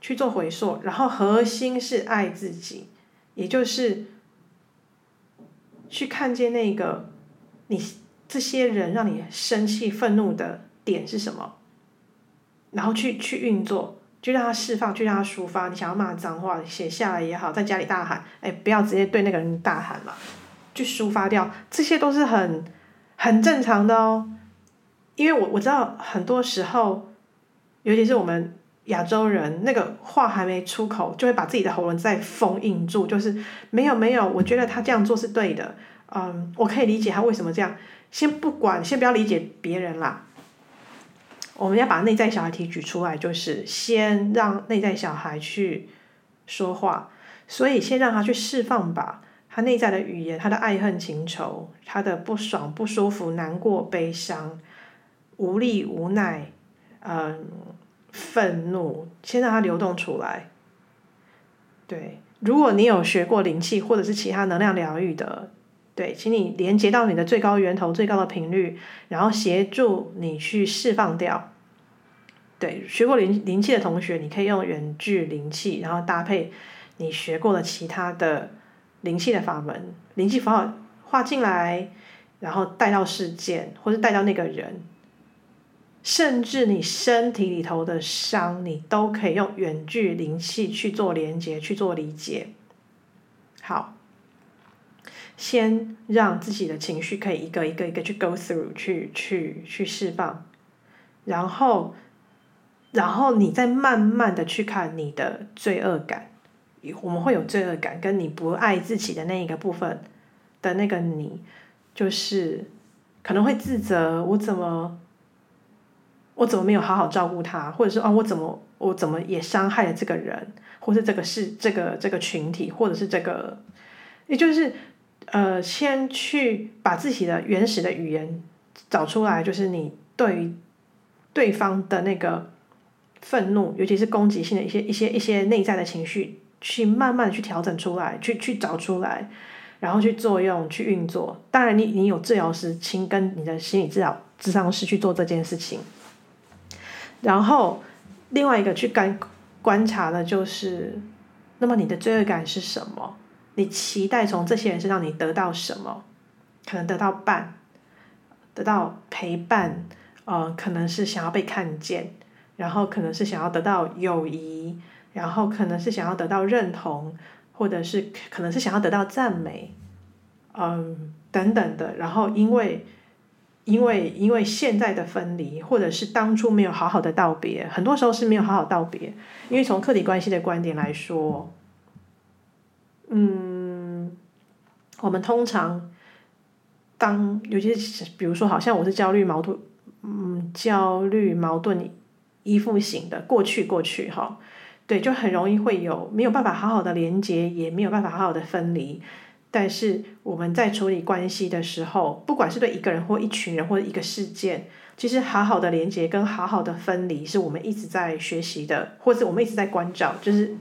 去做回溯，然后核心是爱自己，也就是去看见那个你这些人让你生气愤怒的点是什么，然后去去运作。就让他释放，就让他抒发。你想要骂脏话，写下来也好，在家里大喊，哎，不要直接对那个人大喊嘛，去抒发掉，这些都是很很正常的哦。因为我我知道很多时候，尤其是我们亚洲人，那个话还没出口，就会把自己的喉咙再封印住，就是没有没有，我觉得他这样做是对的，嗯，我可以理解他为什么这样。先不管，先不要理解别人啦。我们要把内在小孩提取出来，就是先让内在小孩去说话，所以先让他去释放吧，他内在的语言，他的爱恨情仇，他的不爽、不舒服、难过、悲伤、无力、无奈，嗯，愤怒，先让它流动出来。对，如果你有学过灵气或者是其他能量疗愈的对，请你连接到你的最高源头、最高的频率，然后协助你去释放掉。对，学过灵灵气的同学，你可以用远距灵气，然后搭配你学过的其他的灵气的法门，灵气符号画进来，然后带到事件，或是带到那个人。甚至你身体里头的伤，你都可以用远距灵气去做连接，去做理解。好，先让自己的情绪可以一个一个一个去 go through，去去去释放，然后，然后你再慢慢的去看你的罪恶感。我们会有罪恶感，跟你不爱自己的那一个部分的那个你，就是可能会自责，我怎么。我怎么没有好好照顾他，或者是哦，我怎么我怎么也伤害了这个人，或是这个是这个这个群体，或者是这个，也就是呃，先去把自己的原始的语言找出来，就是你对于对方的那个愤怒，尤其是攻击性的一些一些一些内在的情绪，去慢慢去调整出来，去去找出来，然后去作用去运作。当然你，你有治疗师亲跟你的心理治疗咨商师去做这件事情。然后，另外一个去观观察的就是，那么你的罪恶感是什么？你期待从这些人身上你得到什么？可能得到伴，得到陪伴，呃，可能是想要被看见，然后可能是想要得到友谊，然后可能是想要得到认同，或者是可能是想要得到赞美，嗯，等等的。然后因为。因为因为现在的分离，或者是当初没有好好的道别，很多时候是没有好好道别。因为从客体关系的观点来说，嗯，我们通常当尤其是比如说，好像我是焦虑矛盾，嗯，焦虑矛盾依附型的，过去过去哈，对，就很容易会有没有办法好好的连接，也没有办法好好的分离。但是我们在处理关系的时候，不管是对一个人或一群人或者一个事件，其实好好的连接跟好好的分离，是我们一直在学习的，或者我们一直在关照，就是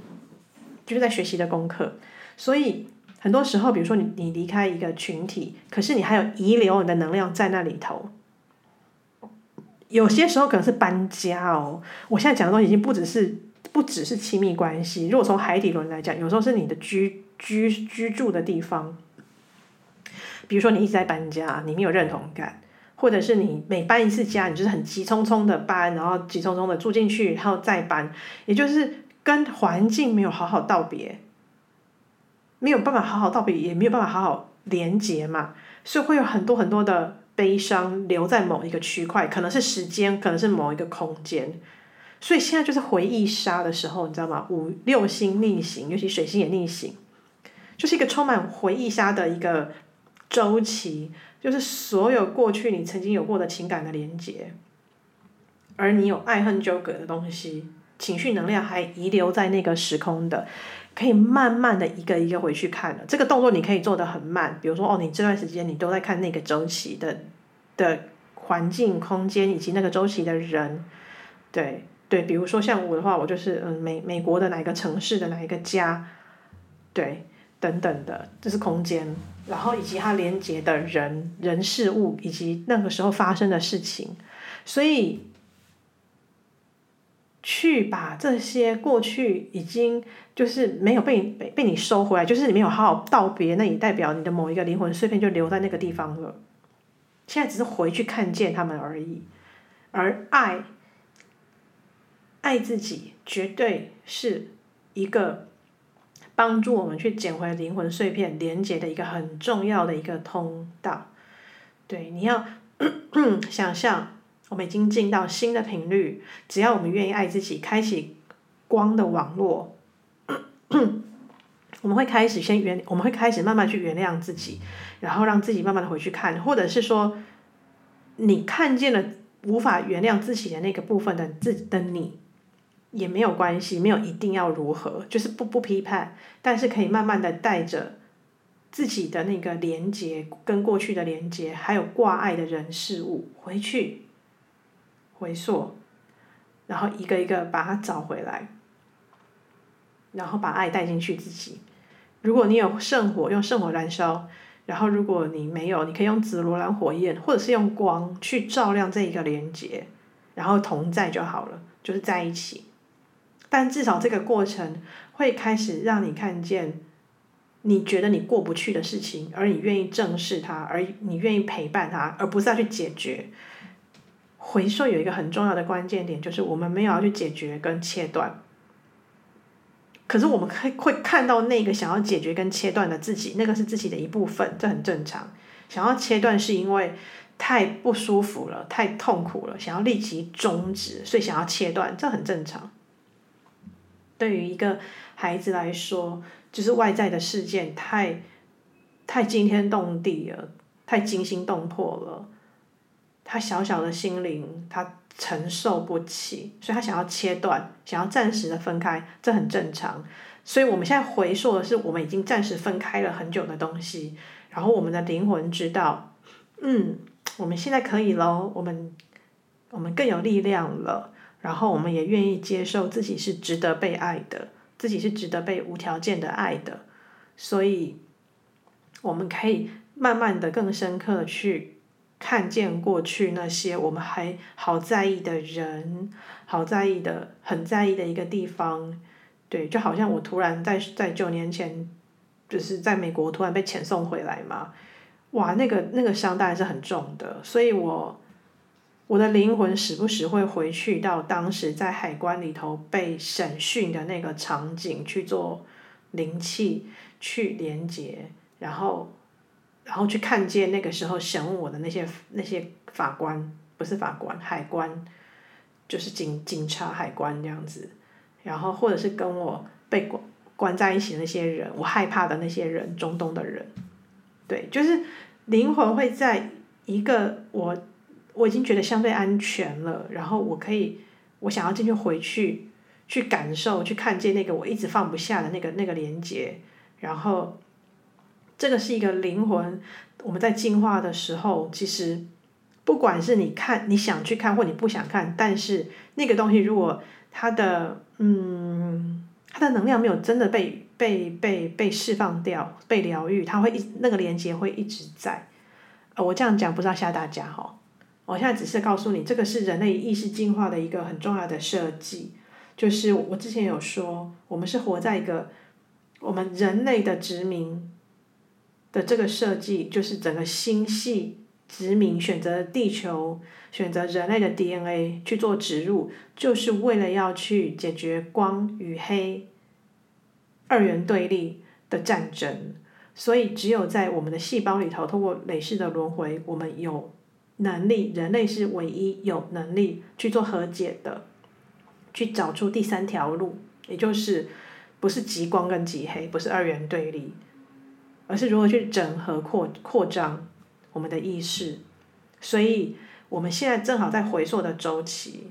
就是在学习的功课。所以很多时候，比如说你你离开一个群体，可是你还有遗留你的能量在那里头。有些时候可能是搬家哦。我现在讲的东西已经不只是不只是亲密关系。如果从海底轮来讲，有时候是你的居。居居住的地方，比如说你一直在搬家，你没有认同感，或者是你每搬一次家，你就是很急匆匆的搬，然后急匆匆的住进去，然后再搬，也就是跟环境没有好好道别，没有办法好好道别，也没有办法好好连接嘛，所以会有很多很多的悲伤留在某一个区块，可能是时间，可能是某一个空间。所以现在就是回忆杀的时候，你知道吗？五六星逆行，尤其水星也逆行。就是一个充满回忆杀的一个周期，就是所有过去你曾经有过的情感的连接，而你有爱恨纠葛的东西，情绪能量还遗留在那个时空的，可以慢慢的一个一个回去看了。这个动作你可以做得很慢，比如说哦，你这段时间你都在看那个周期的的环境、空间以及那个周期的人，对对，比如说像我的话，我就是嗯美美国的哪一个城市的哪一个家，对。等等的，这是空间，然后以及它连接的人、人事物，以及那个时候发生的事情，所以去把这些过去已经就是没有被被被你收回来，就是你没有好好道别，那也代表你的某一个灵魂碎片就留在那个地方了。现在只是回去看见他们而已，而爱，爱自己绝对是一个。帮助我们去捡回灵魂碎片连接的一个很重要的一个通道，对，你要 (coughs) 想象，我们已经进到新的频率，只要我们愿意爱自己，开启光的网络，(coughs) 我们会开始先原，我们会开始慢慢去原谅自己，然后让自己慢慢的回去看，或者是说，你看见了无法原谅自己的那个部分的自的你。也没有关系，没有一定要如何，就是不不批判，但是可以慢慢的带着自己的那个连接，跟过去的连接，还有挂碍的人事物回去回溯，然后一个一个把它找回来，然后把爱带进去自己。如果你有圣火，用圣火燃烧，然后如果你没有，你可以用紫罗兰火焰，或者是用光去照亮这一个连接，然后同在就好了，就是在一起。但至少这个过程会开始让你看见，你觉得你过不去的事情，而你愿意正视它，而你愿意陪伴它，而不是要去解决。回溯有一个很重要的关键点，就是我们没有要去解决跟切断。可是我们会会看到那个想要解决跟切断的自己，那个是自己的一部分，这很正常。想要切断是因为太不舒服了，太痛苦了，想要立即终止，所以想要切断，这很正常。对于一个孩子来说，就是外在的事件太太惊天动地了，太惊心动魄了，他小小的心灵他。承受不起，所以他想要切断，想要暂时的分开，这很正常。所以我们现在回溯的是，我们已经暂时分开了很久的东西，然后我们的灵魂知道，嗯，我们现在可以喽，我们我们更有力量了，然后我们也愿意接受自己是值得被爱的，自己是值得被无条件的爱的，所以我们可以慢慢的更深刻去。看见过去那些我们还好在意的人，好在意的，很在意的一个地方，对，就好像我突然在在九年前，就是在美国突然被遣送回来嘛，哇，那个那个伤当然是很重的，所以我我的灵魂时不时会回去到当时在海关里头被审讯的那个场景去做灵气去连接，然后。然后去看见那个时候审问我的那些那些法官，不是法官，海关，就是警警察、海关这样子，然后或者是跟我被关关在一起的那些人，我害怕的那些人，中东的人，对，就是灵魂会在一个我我已经觉得相对安全了，然后我可以我想要进去回去去感受，去看见那个我一直放不下的那个那个连接，然后。这个是一个灵魂，我们在进化的时候，其实不管是你看你想去看或你不想看，但是那个东西如果它的嗯它的能量没有真的被被被被释放掉、被疗愈，它会一那个连接会一直在。呃，我这样讲不是要吓大家哈，我现在只是告诉你，这个是人类意识进化的一个很重要的设计，就是我之前有说，我们是活在一个我们人类的殖民。的这个设计就是整个星系殖民选择地球，选择人类的 DNA 去做植入，就是为了要去解决光与黑二元对立的战争。所以只有在我们的细胞里头，通过累世的轮回，我们有能力，人类是唯一有能力去做和解的，去找出第三条路，也就是不是极光跟极黑，不是二元对立。而是如何去整合扩扩张我们的意识，所以我们现在正好在回溯的周期。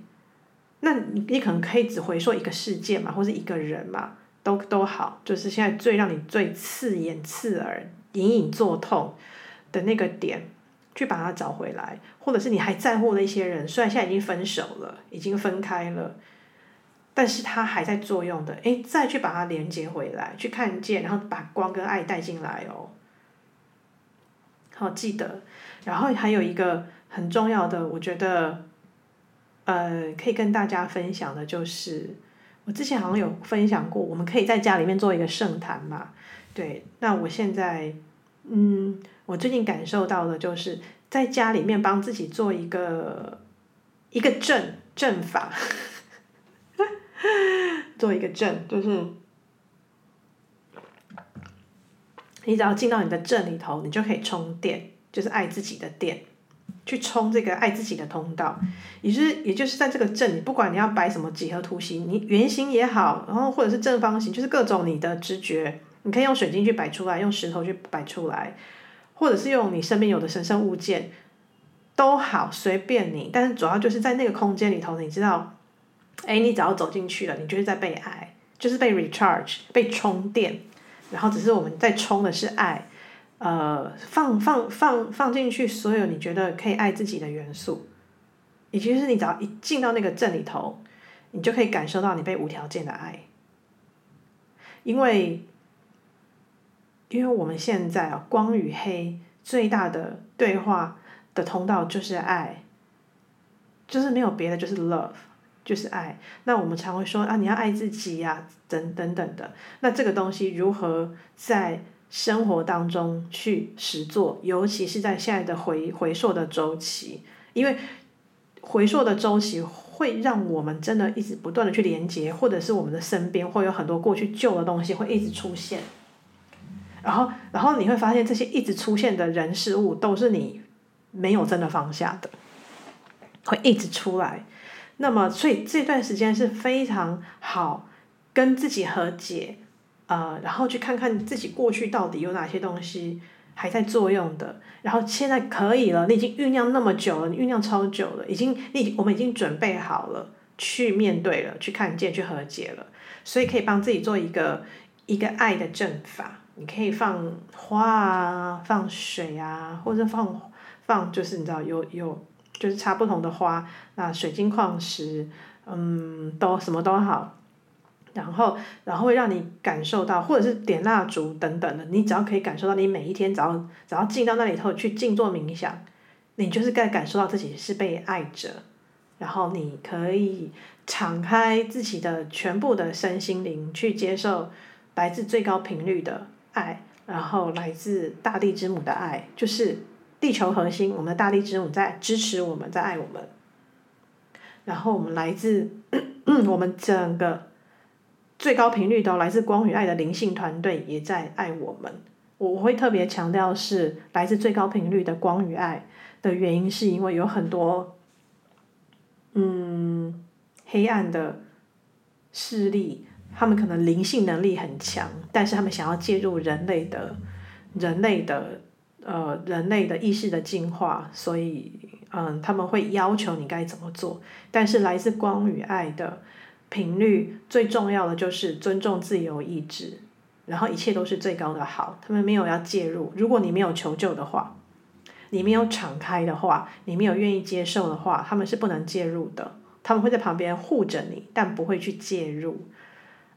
那你你可能可以只回溯一个事件嘛，或是一个人嘛，都都好。就是现在最让你最刺眼、刺耳、隐隐作痛的那个点，去把它找回来，或者是你还在乎的一些人，虽然现在已经分手了，已经分开了。但是它还在作用的，诶，再去把它连接回来，去看见，然后把光跟爱带进来哦。好，记得，然后还有一个很重要的，我觉得，呃，可以跟大家分享的，就是我之前好像有分享过，我们可以在家里面做一个圣坛嘛。对，那我现在，嗯，我最近感受到的就是在家里面帮自己做一个一个阵阵法。做一个阵，就是你只要进到你的阵里头，你就可以充电，就是爱自己的电，去充这个爱自己的通道。也是，也就是在这个阵里，不管你要摆什么几何图形，你圆形也好，然后或者是正方形，就是各种你的直觉，你可以用水晶去摆出来，用石头去摆出来，或者是用你身边有的神圣物件，都好，随便你。但是主要就是在那个空间里头，你知道。哎，你只要走进去了，你就是在被爱，就是被 recharge，被充电，然后只是我们在充的是爱，呃，放放放放进去所有你觉得可以爱自己的元素，也就是你只要一进到那个阵里头，你就可以感受到你被无条件的爱，因为因为我们现在啊，光与黑最大的对话的通道就是爱，就是没有别的，就是 love，就是爱。那我们常会说啊，你要爱自己呀，等等等的。那这个东西如何在生活当中去实做？尤其是在现在的回回溯的周期，因为回溯的周期会让我们真的一直不断的去连接，或者是我们的身边会有很多过去旧的东西会一直出现。然后，然后你会发现这些一直出现的人事物都是你没有真的放下的，会一直出来。那么，所以这段时间是非常好跟自己和解，呃，然后去看看自己过去到底有哪些东西还在作用的。然后现在可以了，你已经酝酿那么久了，你酝酿超久了，已经你我们已经准备好了去面对了，去看见，去和解了。所以可以帮自己做一个一个爱的阵法。你可以放花啊，放水啊，或者放放就是你知道有有就是插不同的花，那水晶矿石，嗯，都什么都好，然后然后会让你感受到，或者是点蜡烛等等的，你只要可以感受到，你每一天只要只要进到那里头去静坐冥想，你就是该感受到自己是被爱着，然后你可以敞开自己的全部的身心灵去接受来自最高频率的。爱，然后来自大地之母的爱，就是地球核心，我们的大地之母在支持我们，在爱我们。然后我们来自 (clears throat) 我们整个最高频率都来自光与爱的灵性团队也在爱我们。我会特别强调是来自最高频率的光与爱的原因，是因为有很多嗯黑暗的势力。他们可能灵性能力很强，但是他们想要介入人类的、人类的、呃，人类的意识的进化，所以，嗯，他们会要求你该怎么做。但是来自光与爱的频率，最重要的就是尊重自由意志，然后一切都是最高的好。他们没有要介入。如果你没有求救的话，你没有敞开的话，你没有愿意接受的话，他们是不能介入的。他们会在旁边护着你，但不会去介入。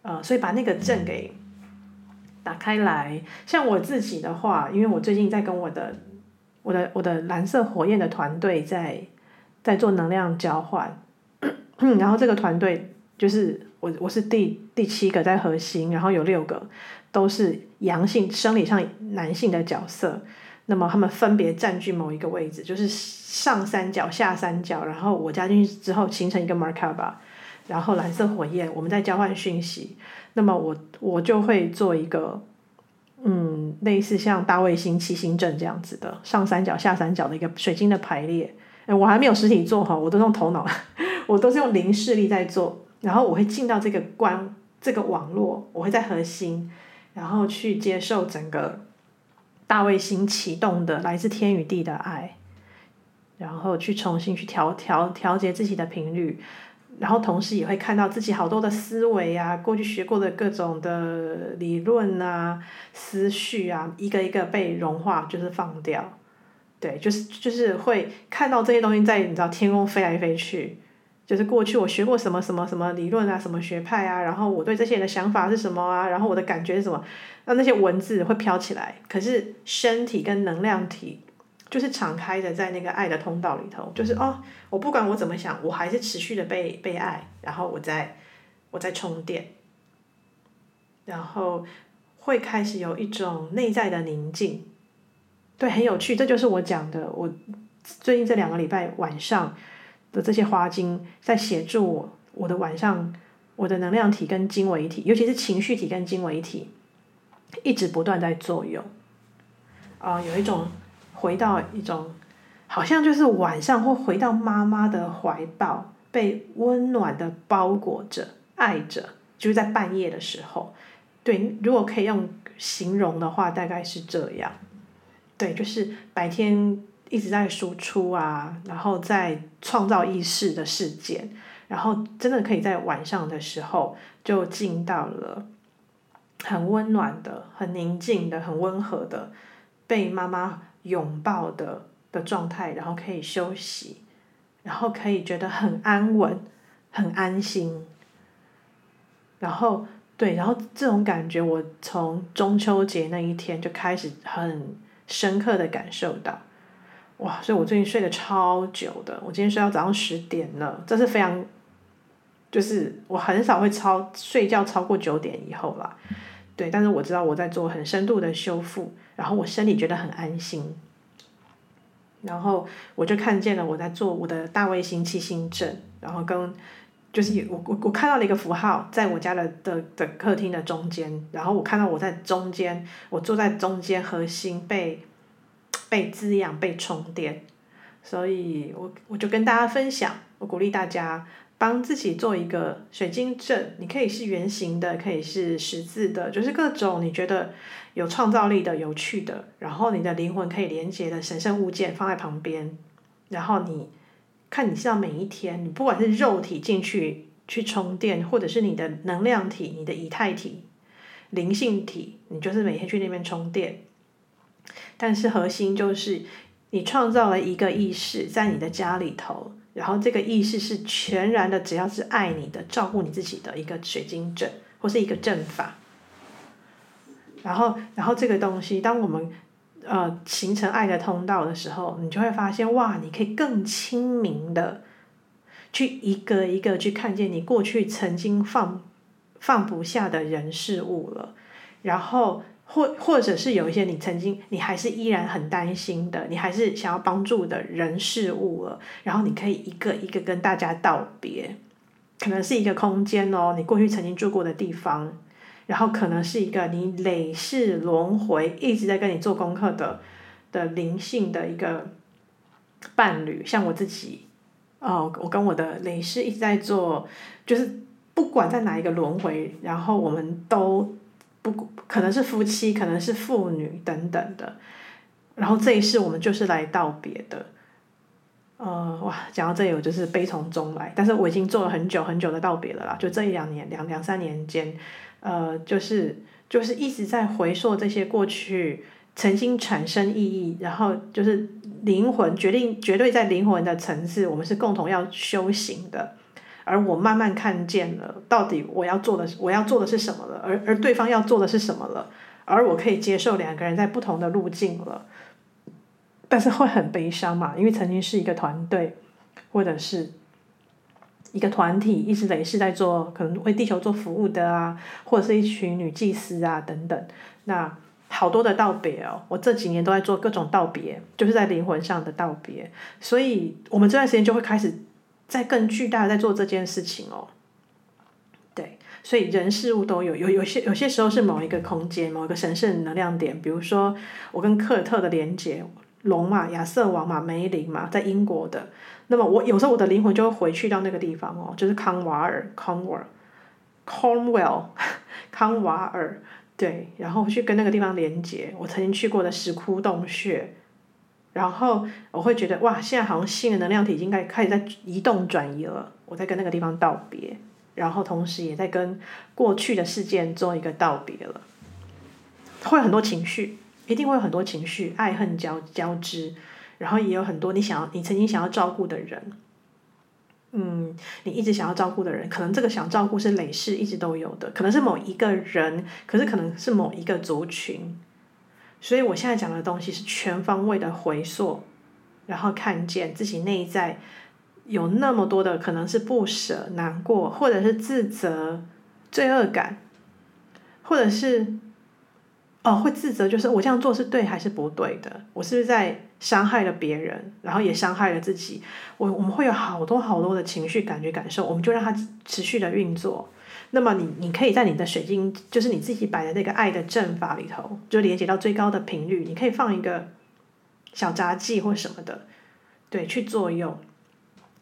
呃，所以把那个阵给打开来。像我自己的话，因为我最近在跟我的、我的、我的蓝色火焰的团队在在做能量交换，(clears throat) 然后这个团队就是我，我是第第七个在核心，然后有六个都是阳性生理上男性的角色，那么他们分别占据某一个位置，就是上三角、下三角，然后我加进去之后形成一个 Merkaba。然后蓝色火焰，我们在交换讯息。那么我我就会做一个，嗯，类似像大卫星七星阵这样子的上三角下三角的一个水晶的排列。诶，我还没有实体做哈，我都用头脑，(laughs) 我都是用零视力在做。然后我会进到这个关这个网络，我会在核心，然后去接受整个大卫星启动的来自天与地的爱，然后去重新去调调调节自己的频率。然后同时也会看到自己好多的思维啊，过去学过的各种的理论啊、思绪啊，一个一个被融化，就是放掉。对，就是就是会看到这些东西在你知道天空飞来飞去，就是过去我学过什么什么什么理论啊、什么学派啊，然后我对这些人的想法是什么啊，然后我的感觉是什么，那那些文字会飘起来，可是身体跟能量体。就是敞开的，在那个爱的通道里头，就是哦，我不管我怎么想，我还是持续的被被爱，然后我在我在充电，然后会开始有一种内在的宁静，对，很有趣，这就是我讲的，我最近这两个礼拜晚上的这些花精在协助我，我的晚上，我的能量体跟经纬体，尤其是情绪体跟经纬体，一直不断在作用，啊、呃，有一种。回到一种，好像就是晚上会回到妈妈的怀抱，被温暖的包裹着，爱着，就是在半夜的时候。对，如果可以用形容的话，大概是这样。对，就是白天一直在输出啊，然后在创造意识的事件，然后真的可以在晚上的时候就进到了很温暖的、很宁静的、很温和的被妈妈。拥抱的的状态，然后可以休息，然后可以觉得很安稳、很安心，然后对，然后这种感觉我从中秋节那一天就开始很深刻的感受到，哇！所以我最近睡得超久的，我今天睡到早上十点了，这是非常，就是我很少会超睡觉超过九点以后啦，对，但是我知道我在做很深度的修复，然后我身体觉得很安心。然后我就看见了我在做我的大卫星七星阵，然后跟就是我我我看到了一个符号，在我家的的的客厅的中间，然后我看到我在中间，我坐在中间核心被被滋养被充电，所以我我就跟大家分享，我鼓励大家。帮自己做一个水晶阵，你可以是圆形的，可以是十字的，就是各种你觉得有创造力的、有趣的，然后你的灵魂可以连接的神圣物件放在旁边，然后你看，你是要每一天，你不管是肉体进去去充电，或者是你的能量体、你的以太体、灵性体，你就是每天去那边充电。但是核心就是你创造了一个意识在你的家里头。然后这个意识是全然的，只要是爱你的、照顾你自己的一个水晶阵或是一个阵法。然后，然后这个东西，当我们呃形成爱的通道的时候，你就会发现哇，你可以更清明的去一个一个去看见你过去曾经放放不下的人事物了，然后。或或者是有一些你曾经你还是依然很担心的，你还是想要帮助的人事物了，然后你可以一个一个跟大家道别，可能是一个空间哦，你过去曾经住过的地方，然后可能是一个你累世轮回一直在跟你做功课的的灵性的一个伴侣，像我自己，哦，我跟我的累世一直在做，就是不管在哪一个轮回，然后我们都。不可能是夫妻，可能是父女等等的，然后这一世我们就是来道别的，呃，哇，讲到这里我就是悲从中来，但是我已经做了很久很久的道别了啦，就这一两年两两三年间，呃，就是就是一直在回溯这些过去曾经产生意义，然后就是灵魂决定绝对在灵魂的层次，我们是共同要修行的。而我慢慢看见了，到底我要做的，我要做的是什么了，而而对方要做的是什么了，而我可以接受两个人在不同的路径了，但是会很悲伤嘛，因为曾经是一个团队，或者是一个团体，一直累是在做，可能为地球做服务的啊，或者是一群女祭司啊等等，那好多的道别哦，我这几年都在做各种道别，就是在灵魂上的道别，所以我们这段时间就会开始。在更巨大的在做这件事情哦，对，所以人事物都有，有有些有些时候是某一个空间，某一个神圣能量点，比如说我跟科尔特的连接，龙嘛，亚瑟王嘛，梅林嘛，在英国的，那么我有时候我的灵魂就会回去到那个地方哦，就是康瓦尔，康瓦尔，Cornwall，(laughs) 康瓦尔，对，然后去跟那个地方连接，我曾经去过的石窟洞穴。然后我会觉得哇，现在好像新的能量体已经开开始在移动转移了。我在跟那个地方道别，然后同时也在跟过去的事件做一个道别了。会有很多情绪，一定会有很多情绪，爱恨交交织。然后也有很多你想要、你曾经想要照顾的人，嗯，你一直想要照顾的人，可能这个想照顾是累世一直都有的，可能是某一个人，可是可能是某一个族群。所以我现在讲的东西是全方位的回溯，然后看见自己内在有那么多的可能是不舍、难过，或者是自责、罪恶感，或者是哦会自责，就是我这样做是对还是不对的？我是不是在伤害了别人，然后也伤害了自己？我我们会有好多好多的情绪、感觉、感受，我们就让它持续的运作。那么你你可以在你的水晶，就是你自己摆的那个爱的阵法里头，就连接到最高的频率。你可以放一个小杂技或什么的，对，去作用。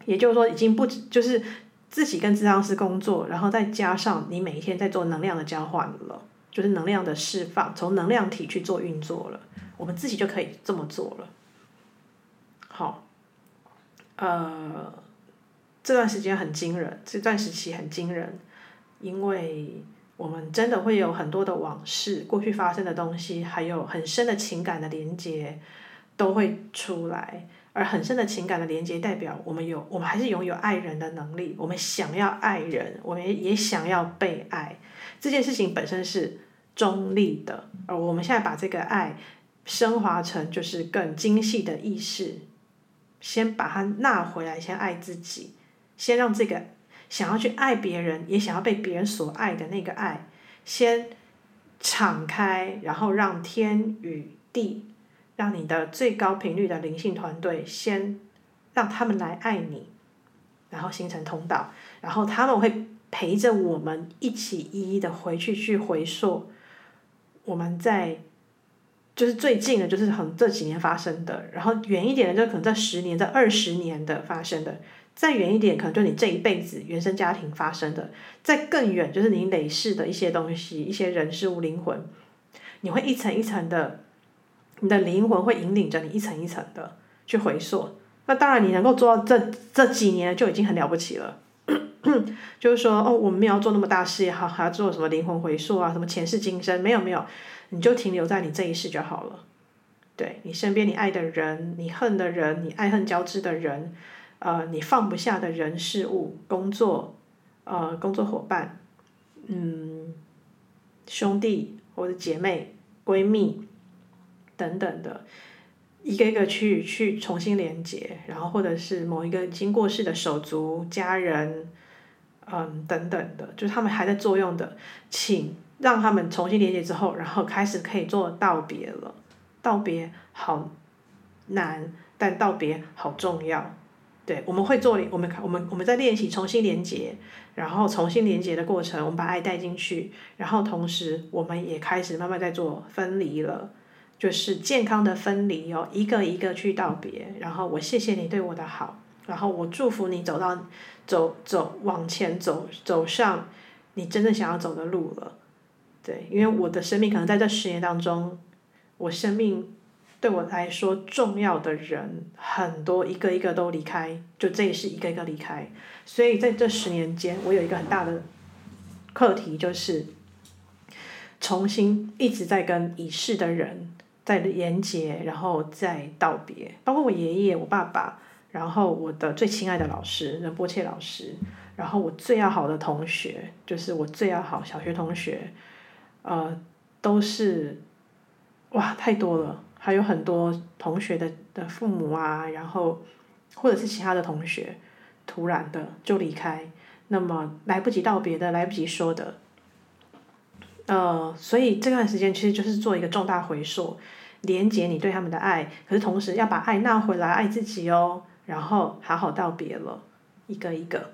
也就是说，已经不止就是自己跟咨商师工作，然后再加上你每一天在做能量的交换了，就是能量的释放，从能量体去做运作了。我们自己就可以这么做了。好，呃，这段时间很惊人，这段时期很惊人。因为我们真的会有很多的往事，过去发生的东西，还有很深的情感的连接，都会出来。而很深的情感的连接，代表我们有，我们还是拥有爱人的能力。我们想要爱人，我们也想要被爱。这件事情本身是中立的，而我们现在把这个爱升华成就是更精细的意识，先把它纳回来，先爱自己，先让这个想要去爱别人，也想要被别人所爱的那个爱，先敞开，然后让天与地。让你的最高频率的灵性团队先让他们来爱你，然后形成通道，然后他们会陪着我们一起一一的回去去回溯我们在就是最近的，就是很这几年发生的，然后远一点的就可能在十年、在二十年的发生的，再远一点可能就你这一辈子原生家庭发生的，再更远就是你累世的一些东西、一些人事物、灵魂，你会一层一层的。你的灵魂会引领着你一层一层的去回溯，那当然你能够做到这这几年就已经很了不起了。(coughs) 就是说，哦，我们没有要做那么大事业，还还要做什么灵魂回溯啊，什么前世今生？没有没有，你就停留在你这一世就好了。对，你身边你爱的人，你恨的人，你爱恨交织的人，呃，你放不下的人事物、工作，呃，工作伙伴，嗯，兄弟或者姐妹、闺蜜。等等的，一个一个去去重新连接，然后或者是某一个已经过世的手足、家人，嗯，等等的，就是他们还在作用的，请让他们重新连接之后，然后开始可以做道别了。道别好难，但道别好重要。对，我们会做，我们我们我们在练习重新连接，然后重新连接的过程，我们把爱带进去，然后同时我们也开始慢慢在做分离了。就是健康的分离哦，一个一个去道别，然后我谢谢你对我的好，然后我祝福你走到走走往前走走上你真正想要走的路了，对，因为我的生命可能在这十年当中，我生命对我来说重要的人很多，一个一个都离开，就这也是一个一个离开，所以在这十年间，我有一个很大的课题，就是重新一直在跟已逝的人。在连接，然后再道别，包括我爷爷、我爸爸，然后我的最亲爱的老师任波切老师，然后我最要好的同学，就是我最要好小学同学，呃，都是，哇，太多了，还有很多同学的的父母啊，然后或者是其他的同学，突然的就离开，那么来不及道别的，来不及说的。呃，所以这段时间其实就是做一个重大回溯，连接你对他们的爱，可是同时要把爱纳回来，爱自己哦，然后好好道别了，一个一个，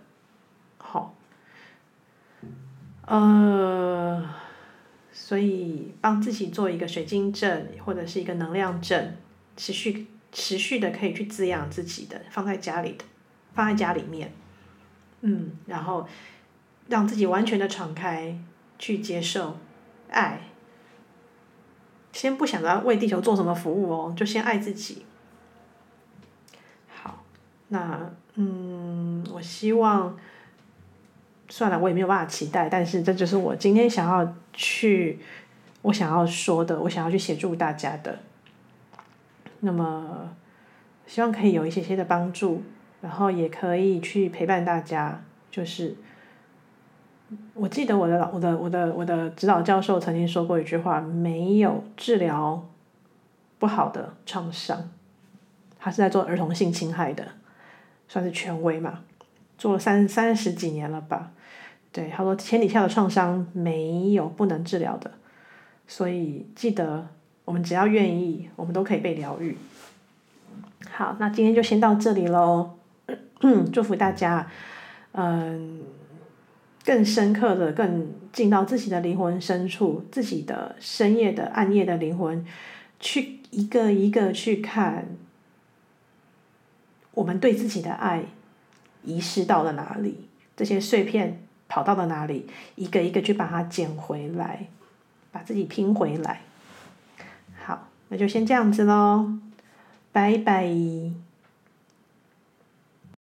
好，呃，所以帮自己做一个水晶阵或者是一个能量阵，持续持续的可以去滋养自己的，放在家里的，放在家里面，嗯，然后让自己完全的敞开。去接受爱，先不想着为地球做什么服务哦，就先爱自己。好，那嗯，我希望，算了，我也没有办法期待，但是这就是我今天想要去，我想要说的，我想要去协助大家的。那么，希望可以有一些些的帮助，然后也可以去陪伴大家，就是。我记得我的老我的我的我的指导教授曾经说过一句话：没有治疗不好的创伤。他是在做儿童性侵害的，算是权威嘛，做了三三十几年了吧。对，他说天底下的创伤没有不能治疗的，所以记得我们只要愿意，我们都可以被疗愈。好，那今天就先到这里喽。祝福大家，嗯。更深刻的，更进到自己的灵魂深处，自己的深夜的暗夜的灵魂，去一个一个去看，我们对自己的爱遗失到了哪里？这些碎片跑到了哪里？一个一个去把它捡回来，把自己拼回来。好，那就先这样子喽，拜拜。